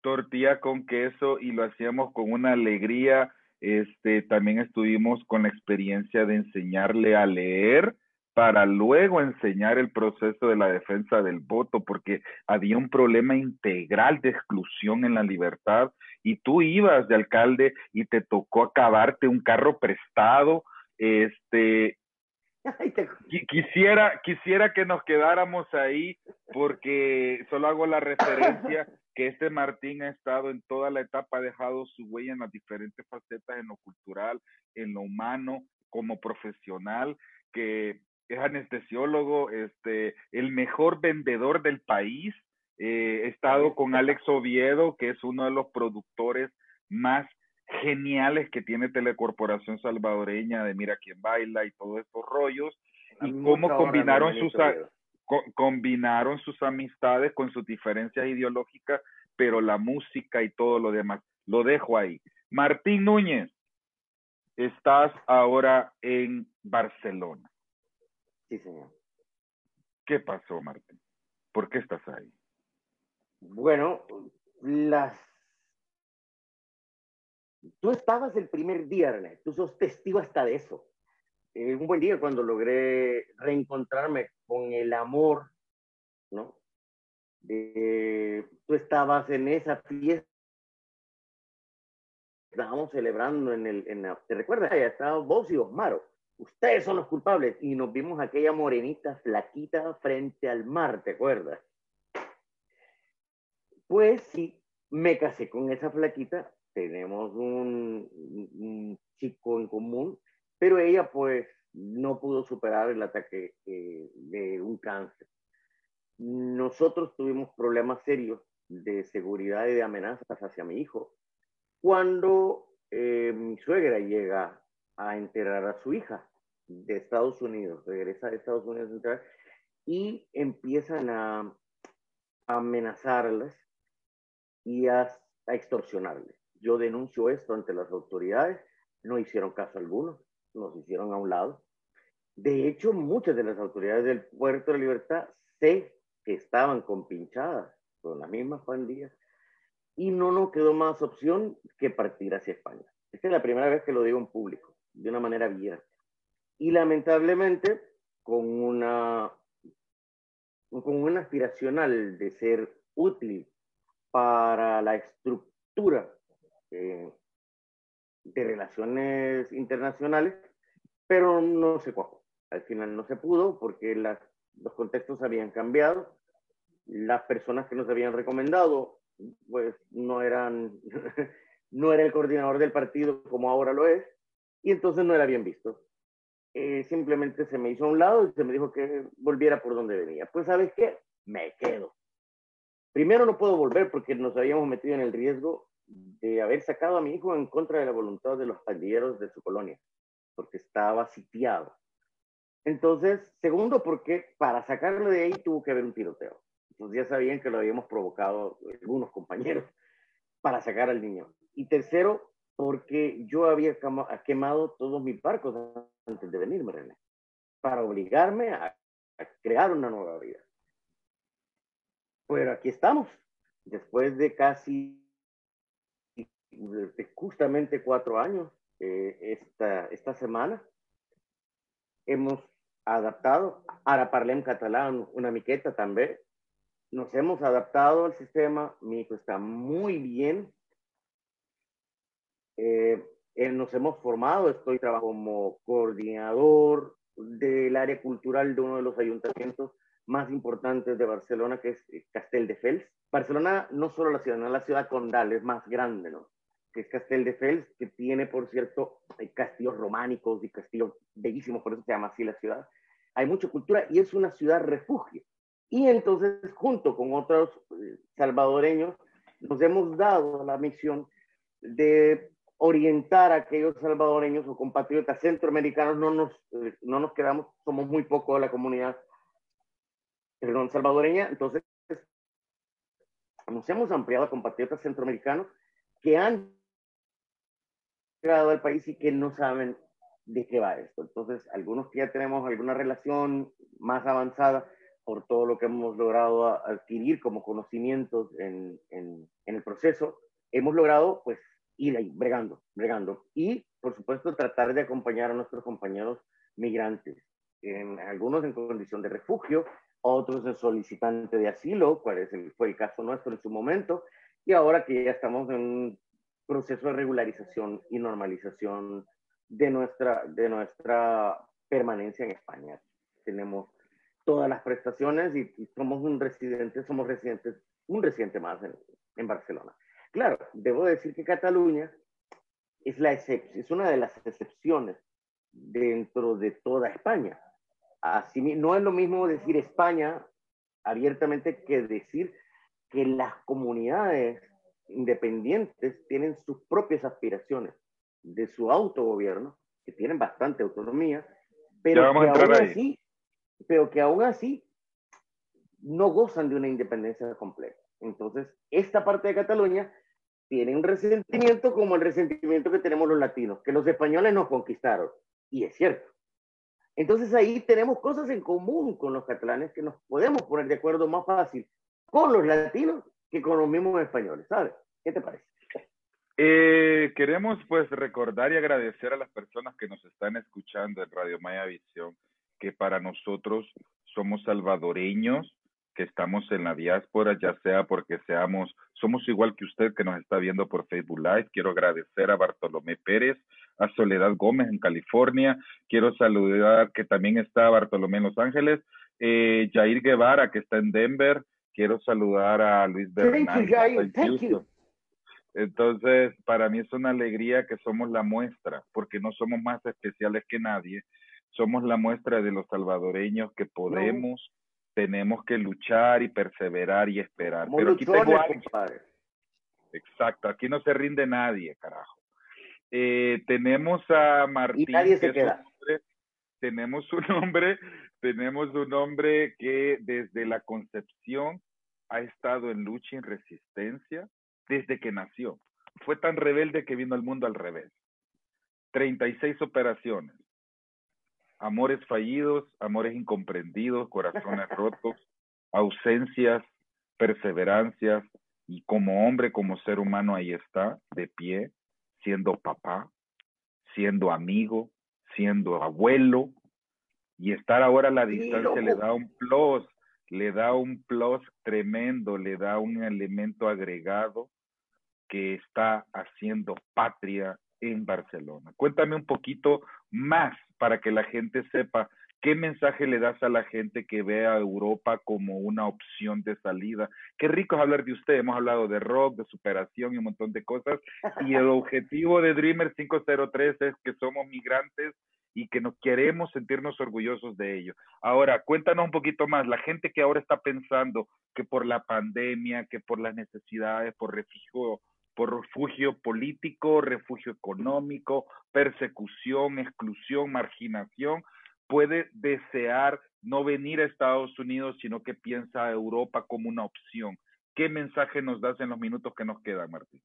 Tortilla con queso y lo hacíamos con una alegría. Este, también estuvimos con la experiencia de enseñarle a leer para luego enseñar el proceso de la defensa del voto, porque había un problema integral de exclusión en la libertad y tú ibas de alcalde y te tocó acabarte un carro prestado, este, Quisiera, quisiera que nos quedáramos ahí porque solo hago la referencia que este Martín ha estado en toda la etapa, ha dejado su huella en las diferentes facetas, en lo cultural, en lo humano, como profesional, que es anestesiólogo, este, el mejor vendedor del país. Eh, he estado con Alex Oviedo, que es uno de los productores más geniales que tiene Telecorporación Salvadoreña de Mira quién baila y todos estos rollos y cómo combinaron sus combinaron sus amistades con sus diferencias ideológicas, pero la música y todo lo demás. Lo dejo ahí. Martín Núñez, estás ahora en Barcelona. Sí, señor. ¿Qué pasó, Martín? ¿Por qué estás ahí? Bueno, las Tú estabas el primer día, René, tú sos testigo hasta de eso. Eh, un buen día cuando logré reencontrarme con el amor, ¿no? tú estabas en esa fiesta. Estábamos celebrando en el, en ¿te recuerdas? Ya estábamos vos y Osmaro. Ustedes son los culpables. Y nos vimos aquella morenita flaquita frente al mar, ¿te acuerdas? Pues sí, me casé con esa flaquita tenemos un, chico en común, pero ella pues no pudo superar el ataque eh, de un cáncer. Nosotros tuvimos problemas serios de seguridad y de amenazas hacia mi hijo cuando eh, mi suegra llega a enterar a su hija de Estados Unidos, regresa de Estados Unidos y empiezan a amenazarlas y a, a extorsionarles. Yo denuncio esto ante las autoridades, no hicieron caso alguno, nos hicieron a un lado. De hecho, muchas de las autoridades del Puerto de Libertad sé que estaban compinchadas con las mismas pandillas y no nos quedó más opción que partir hacia España. Esta es la primera vez que lo digo en público, de una manera abierta. Y lamentablemente, con una, con una aspiracional de ser útil para la estructura eh, de relaciones internacionales, pero no se cuajó. Al final no se pudo porque los contextos habían cambiado, las personas que nos habían recomendado, pues no eran, no era el coordinador del partido como ahora lo es, y entonces no era bien visto. Eh, simplemente se me hizo a un lado y se me dijo que volviera por donde venía. Pues sabes qué, me quedo. Primero no puedo volver porque nos habíamos metido en el riesgo de haber sacado a mi hijo en contra de la voluntad de los pandilleros de su colonia, porque estaba sitiado. Entonces, segundo, porque para sacarlo de ahí tuvo que haber un tiroteo. Entonces ya sabían que lo habíamos provocado algunos compañeros para sacar al niño. Y tercero, porque yo había quemado todos mis barcos antes de venirme, René, para obligarme a, crear una nueva vida. Pero aquí estamos, después de casi justamente cuatro años, eh, esta, esta semana, hemos adaptado, ara parlem catalán, una miqueta también, nos hemos adaptado al sistema, mi hijo está muy bien, eh, nos hemos formado, estoy trabajando como coordinador del área cultural de uno de los ayuntamientos más importantes de Barcelona, que es Castel de Fels. Barcelona no solo la ciudad, no la ciudad condal, es más grande, ¿no? Que es Castel de Fels, que tiene, por cierto, castillos románicos y castillos bellísimos, por eso se llama así la ciudad. Hay mucha cultura y es una ciudad refugio. Y entonces, junto con otros eh, salvadoreños, nos hemos dado la misión de orientar a aquellos salvadoreños o compatriotas centroamericanos, no nos, eh, no nos quedamos, somos muy poco de la comunidad perdón, salvadoreña, entonces nos hemos ampliado a compatriotas centroamericanos que han llegado al país y que no saben de qué va esto. Entonces, algunos que ya tenemos alguna relación más avanzada por todo lo que hemos logrado adquirir como conocimientos en, en, en el proceso, hemos logrado pues ir ahí, bregando, bregando. Y, por supuesto, tratar de acompañar a nuestros compañeros migrantes, en, algunos en condición de refugio, otros en solicitante de asilo, cuál es el, fue el caso nuestro en su momento, y ahora que ya estamos en un proceso de regularización y normalización de nuestra, de nuestra permanencia en España. Tenemos todas las prestaciones y, somos un residente, somos residentes, un residente más en, Barcelona. Claro, debo decir que Cataluña es, la es una de las excepciones dentro de toda España. Así, no es lo mismo decir España abiertamente que decir que las comunidades independientes tienen sus propias aspiraciones de su autogobierno, que tienen bastante autonomía, pero que, aún así, pero que aún así no gozan de una independencia completa. Entonces, esta parte de Cataluña tiene un resentimiento como el resentimiento que tenemos los latinos, que los españoles nos conquistaron. Y es cierto. Entonces ahí tenemos cosas en común con los catalanes que nos podemos poner de acuerdo más fácil con los latinos que con los mismos españoles, ¿sabes? ¿Qué te parece? Eh, queremos pues recordar y agradecer a las personas que nos están escuchando en Radio Maya Visión, que para nosotros somos salvadoreños, que estamos en la diáspora, ya sea porque seamos, somos igual que usted que nos está viendo por Facebook Live. Quiero agradecer a Bartolomé Pérez, a Soledad Gómez en California. Quiero saludar que también está Bartolomé en Los Ángeles, eh, Jair Guevara que está en Denver. Quiero saludar a Luis Bernal. Entonces, para mí es una alegría que somos la muestra, porque no somos más especiales que nadie. Somos la muestra de los salvadoreños que podemos tenemos que luchar y perseverar y esperar. Pero aquí tengo Exacto, aquí no se rinde nadie, carajo. Eh, tenemos a Martín. Y nadie se queda. tenemos un hombre, tenemos un hombre que desde la concepción ha estado en lucha y en resistencia desde que nació. Fue tan rebelde que vino al mundo al revés. 36 operaciones, amores fallidos, amores incomprendidos, corazones rotos, ausencias, perseverancias, y como hombre, como ser humano, ahí está, de pie, siendo papá, siendo amigo, siendo abuelo, y estar ahora a la distancia le da un plus, le da un plus tremendo, le da un elemento agregado que está haciendo patria en Barcelona. Cuéntame un poquito más para que la gente sepa qué mensaje le das a la gente que ve a Europa como una opción de salida. Qué rico es hablar de usted. Hemos hablado de rock, de superación y un montón de cosas. Y el objetivo de Dreamer 503 es que somos migrantes y que nos queremos sentirnos orgullosos de ello. Ahora, cuéntanos un poquito más, la gente que ahora está pensando que por la pandemia, que por las necesidades, por refugio por refugio político, refugio económico, persecución, exclusión, marginación, puede desear no venir a Estados Unidos, sino que piensa a Europa como una opción. ¿Qué mensaje nos das en los minutos que nos quedan, Martín?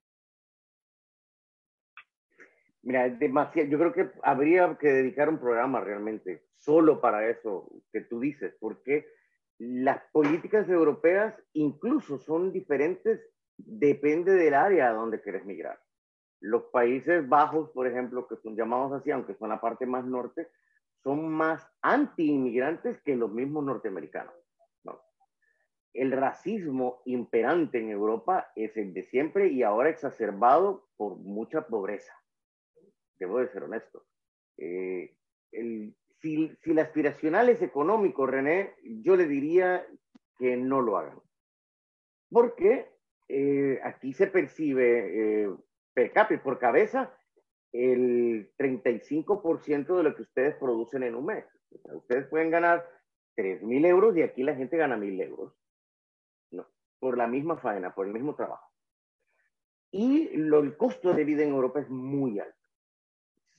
Mira, demasiado. Yo creo que habría que dedicar un programa realmente solo para eso que tú dices, porque las políticas europeas incluso son diferentes, depende del área a donde quieres migrar. Los Países Bajos, por ejemplo, que son llamados así, aunque son la parte más norte, son más anti-inmigrantes que los mismos norteamericanos. El racismo imperante en Europa es el de siempre y ahora exacerbado por mucha pobreza. Debo de ser honesto. Eh, si, si el aspiracional es económico, René, yo le diría que no lo hagan. Porque eh, aquí se percibe eh, per cápita, por cabeza, el 35% de lo que ustedes producen en un mes. ustedes pueden ganar 3.000 euros y aquí la gente gana 1.000 euros. No, por la misma faena, por el mismo trabajo. Y lo, el costo de vida en Europa es muy alto.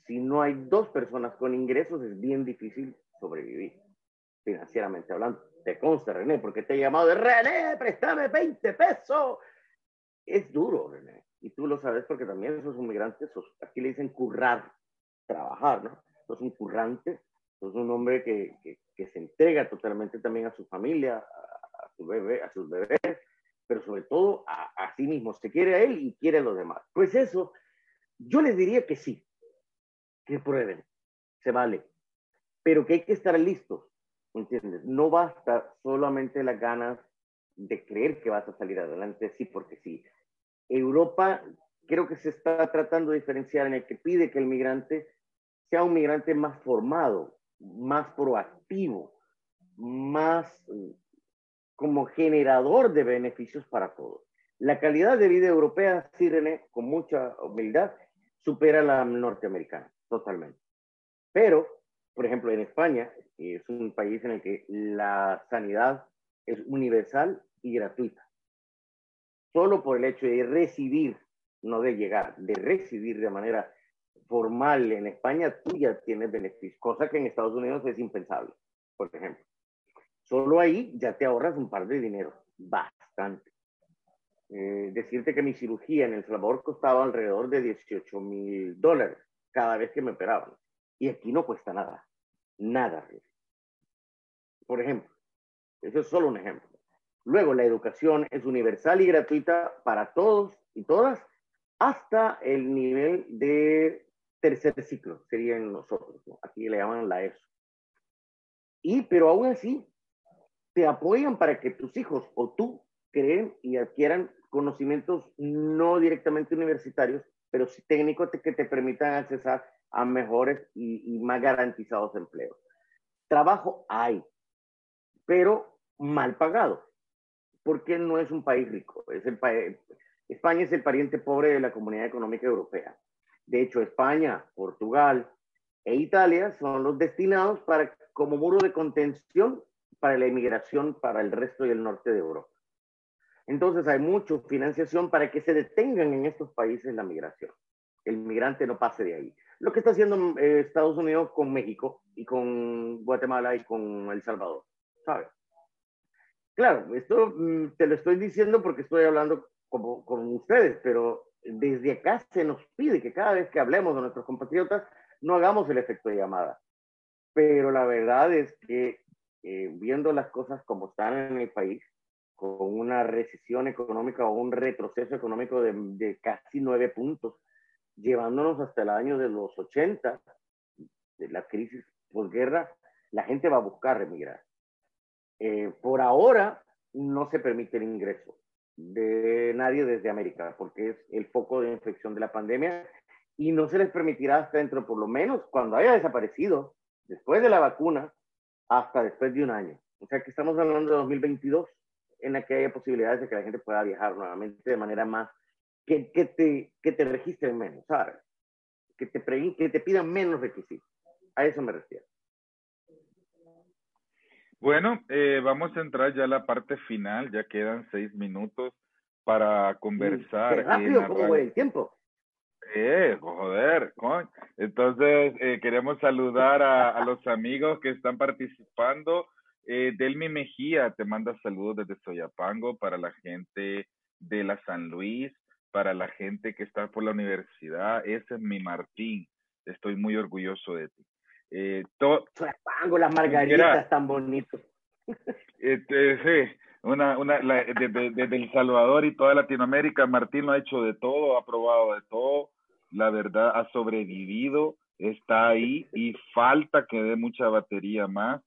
Si no hay dos personas con ingresos, es bien difícil sobrevivir, financieramente hablando. Te consta, René, porque te he llamado de René, préstame 20 pesos. Es duro, René y tú lo sabes porque también esos inmigrantes, aquí le dicen currar, trabajar, ¿no? Sos un currante, sos un hombre que, que, se entrega totalmente también a su familia, a, su bebé, a sus bebés, pero sobre todo a, a, sí mismo, se quiere a él y quiere a los demás. Pues eso, yo les diría que sí, que prueben, se vale, pero que hay que estar listos, ¿entiendes? No basta solamente las ganas de creer que vas a salir adelante, sí, porque sí. Europa creo que se está tratando de diferenciar en el que pide que el migrante sea un migrante más formado, más proactivo, más como generador de beneficios para todos. La calidad de vida europea, sí, René, con mucha humildad, supera la norteamericana, totalmente. Pero, por ejemplo, en España, es un país en el que la sanidad es universal y gratuita solo por el hecho de recibir, no de llegar, de recibir de manera formal en España, tú ya tienes beneficios, cosa que en Estados Unidos es impensable, por ejemplo. Solo ahí ya te ahorras un par de dinero, bastante. Eh, decirte que mi cirugía en El Salvador costaba alrededor de 18 mil dólares cada vez que me operaban. Y aquí no cuesta nada, nada. Por ejemplo, eso es solo un ejemplo. Luego, la educación es universal y gratuita para todos y todas hasta el nivel de tercer ciclo, serían nosotros, aquí le llaman la ESO. Y, pero aún así, te apoyan para que tus hijos o tú creen y adquieran conocimientos no directamente universitarios, pero sí técnicos que te permitan accesar a mejores y, más garantizados empleos. Trabajo hay, pero mal pagado porque no es un país rico. Es el España es el pariente pobre de la Comunidad Económica Europea. De hecho, España, Portugal e Italia son los destinados para, como muro de contención para la inmigración para el resto y el norte de Europa. Entonces hay mucha financiación para que se detengan en estos países la migración. El migrante no pase de ahí. Lo que está haciendo eh, Estados Unidos con México y con Guatemala y con El Salvador, ¿sabes? Claro, esto mm, te lo estoy diciendo porque estoy hablando como, con ustedes, pero desde acá se nos pide que cada vez que hablemos de nuestros compatriotas no hagamos el efecto de llamada. Pero la verdad es que eh, viendo las cosas como están en el país, con una recesión económica o un retroceso económico de, de casi nueve puntos, llevándonos hasta el año de los 80, de la crisis posguerra, la gente va a buscar emigrar. Eh, por ahora no se permite el ingreso de nadie desde América, porque es el foco de infección de la pandemia y no se les permitirá hasta dentro, por lo menos cuando haya desaparecido, después de la vacuna, hasta después de un año. O sea que estamos hablando de 2022, en la que haya posibilidades de que la gente pueda viajar nuevamente de manera más, que, que, te, que te registren menos, ¿sabes? Que te, que te pidan menos requisitos. A eso me refiero. Bueno, eh, vamos a entrar ya a la parte final, ya quedan seis minutos para conversar. Qué rápido, ¿cómo el tiempo? Eh, joder, Entonces, eh, queremos saludar a, los amigos que están participando. Eh, Delmi Mejía te manda saludos desde Soyapango para la gente de la San Luis, para la gente que está por la universidad. Ese es mi Martín. Estoy muy orgulloso de ti. Eh, Soyapango, las margaritas tan bonitos. Este, sí, una, una, desde, desde, El Salvador y toda Latinoamérica, Martín lo ha hecho de todo, ha probado de todo, la verdad ha sobrevivido, está ahí y falta que dé mucha batería más.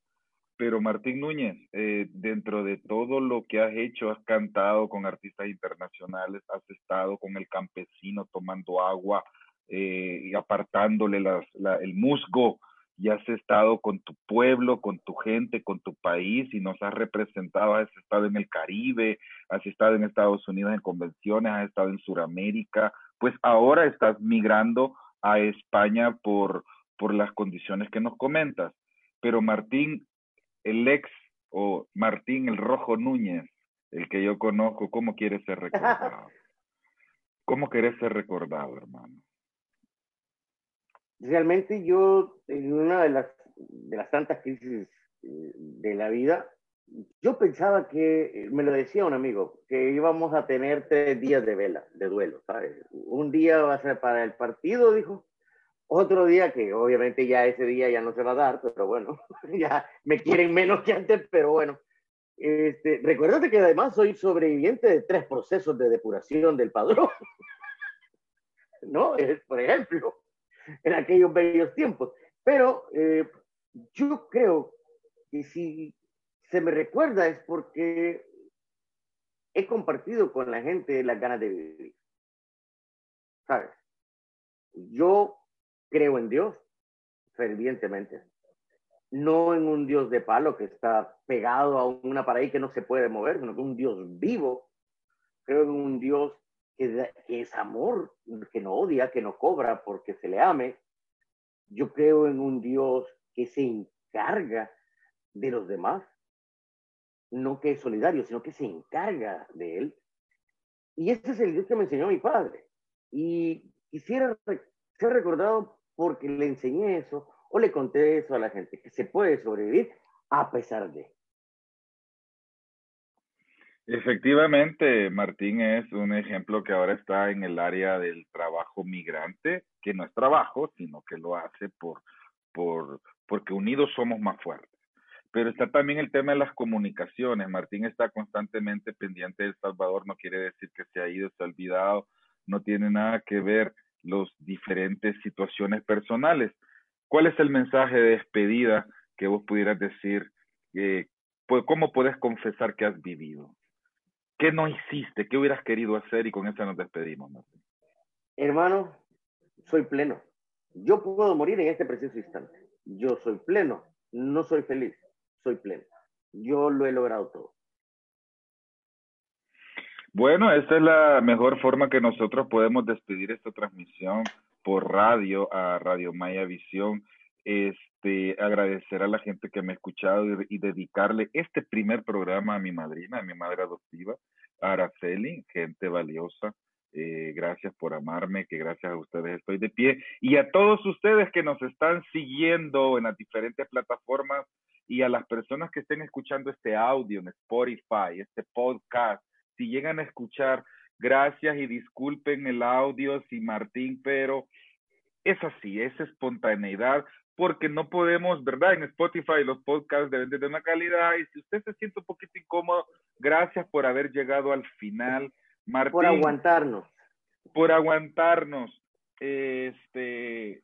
Pero Martín Núñez, eh, dentro de todo lo que has hecho, has cantado con artistas internacionales, has estado con el campesino tomando agua eh, y apartándole el musgo y has estado con tu pueblo, con tu gente, con tu país y nos has representado, has estado en el Caribe, has estado en Estados Unidos en convenciones, has estado en Sudamérica, pues ahora estás migrando a España por, por las condiciones que nos comentas. Pero Martín, el ex o Martín el Rojo Núñez, el que yo conozco, ¿cómo quieres ser recordado? ¿Cómo quieres ser recordado, hermano? realmente yo, en una de las, de las tantas crisis eh, de la vida, yo pensaba que, eh, me lo decía un amigo, que íbamos a tener tres días de vela, de duelo, ¿sabes? Un día va a ser para el partido, dijo, otro día que obviamente ya ese día ya no se va a dar, pero bueno, ya me quieren menos que antes, pero bueno. Este, recuérdate que además soy sobreviviente de tres procesos de depuración del padrón. ¿No? Por ejemplo en aquellos bellos tiempos. Pero eh, yo creo que si se me recuerda es porque he compartido con la gente las ganas de vivir. ¿Sabes? Yo creo en Dios fervientemente, no en un Dios de palo que está pegado a una pared que no se puede mover, sino que un Dios vivo. Creo en un Dios que, es amor, que no odia, que no cobra porque se le ame. Yo creo en un Dios que se encarga de los demás, no que es solidario, sino que se encarga de él. Y ese es el Dios que me enseñó mi padre. Y quisiera ser recordado porque le enseñé eso o le conté eso a la gente, que se puede sobrevivir a pesar de. Efectivamente, Martín es un ejemplo que ahora está en el área del trabajo migrante, que no es trabajo, sino que lo hace por, por, porque unidos somos más fuertes. Pero está también el tema de las comunicaciones. Martín está constantemente pendiente de El Salvador, no quiere decir que se ha ido, se ha olvidado, no tiene nada que ver los diferentes situaciones personales. ¿Cuál es el mensaje de despedida que vos pudieras decir? Eh, ¿Cómo puedes confesar que has vivido? ¿Qué no hiciste? ¿Qué hubieras querido hacer? Y con eso nos despedimos. Hermano, soy pleno. Yo puedo morir en este preciso instante. Yo soy pleno. No soy feliz. Soy pleno. Yo lo he logrado todo. Bueno, esta es la mejor forma que nosotros podemos despedir esta transmisión por radio a Radio Maya Visión. Este, agradecer a la gente que me ha escuchado y, dedicarle este primer programa a mi madrina, a mi madre adoptiva, Araceli, gente valiosa. Eh, gracias por amarme, que gracias a ustedes estoy de pie. Y a todos ustedes que nos están siguiendo en las diferentes plataformas y a las personas que estén escuchando este audio en Spotify, este podcast, si llegan a escuchar, gracias y disculpen el audio, si Martín, pero es así, es espontaneidad porque no podemos, ¿verdad? En Spotify los podcasts deben de una calidad y si usted se siente un poquito incómodo, gracias por haber llegado al final, Martín. Por aguantarnos. Por aguantarnos. Este,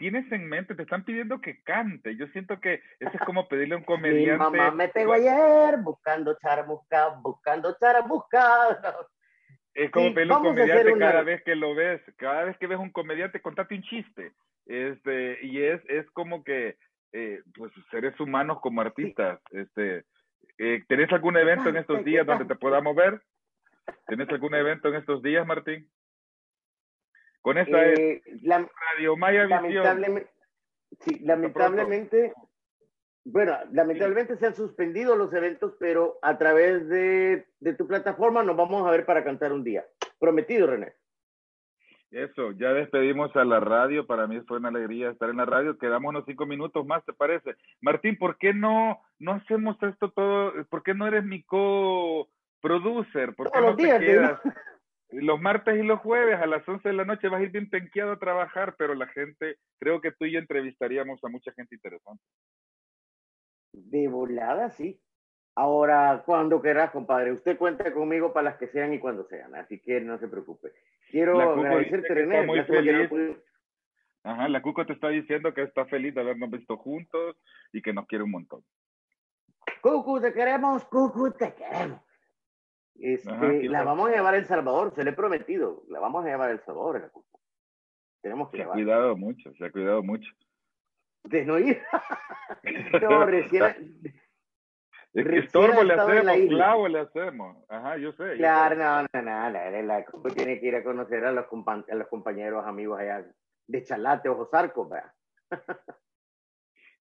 tienes en mente, te están pidiendo que cante. Yo siento que eso es como pedirle a un comediante. Mi mamá me pegó ayer buscando charamusca, buscando charamusca. Es como pedirle a un comediante cada vez que lo ves, cada vez que ves un comediante, contate un chiste. Este, y es, es como que, eh, pues, seres humanos como artistas, este, eh, ¿tenés algún evento en estos días donde te podamos ver? ¿Tenés algún evento en estos días, Martín? Con esta eh, Radio Maya Lamentablemente, sí, lamentablemente, bueno, lamentablemente se han suspendido los eventos, pero a través de, de tu plataforma nos vamos a ver para cantar un día. Prometido, René. Eso, ya despedimos a la radio. Para mí fue una alegría estar en la radio. Quedamos unos cinco minutos más, ¿te parece? Martín, ¿por qué no, no hacemos esto todo? ¿Por qué no eres mi co-producer? ¿Por qué no te quedas? Los martes y los jueves a las 11 de la noche vas a ir bien penqueado a trabajar, pero la gente, creo que tú y yo entrevistaríamos a mucha gente interesante. De volada, sí. Ahora, cuando querás, compadre, usted cuenta conmigo para las que sean y cuando sean, así que no se preocupe. Quiero agradecerte, René. Muy feliz. Ajá, la Cuco te está diciendo que está feliz de habernos visto juntos y que nos quiere un montón. Cucu, te queremos, Cucu, te queremos. Este, la vamos a llevar a El Salvador, se le he prometido. La vamos a llevar a El Salvador, la Cucu. Tenemos que se ha cuidado mucho, se ha cuidado mucho. De no ir. no, recién, es que estorbo le hacemos, clavo le hacemos. Ajá, yo sé. Claro, no, no, no, la, la, tiene que ir a conocer a los, a los compañeros, amigos allá de Chalate o Josarco, ¿verdad?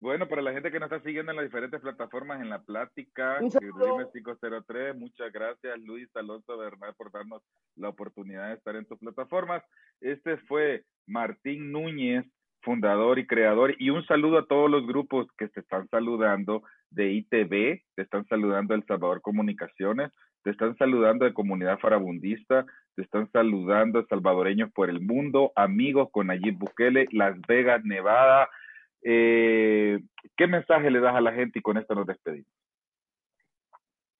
Bueno, para la gente que nos está siguiendo en las diferentes plataformas en la plática, 503, muchas gracias Luis Alonso Bernal por darnos la oportunidad de estar en tus plataformas. Este fue Martín Núñez, fundador y creador, y un saludo a todos los grupos que te están saludando de ITV, te están saludando El Salvador Comunicaciones, te están saludando de Comunidad Farabundista, te están saludando salvadoreños por el mundo, amigos con Nayib Bukele, Las Vegas, Nevada. Eh, ¿Qué mensaje le das a la gente y con esto nos despedimos?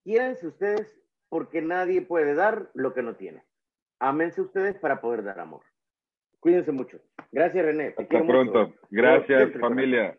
Quídense ustedes porque nadie puede dar lo que no tiene. Ámense ustedes para poder dar amor. Cuídense mucho. Gracias, René. Hasta pronto. Gracias, familia.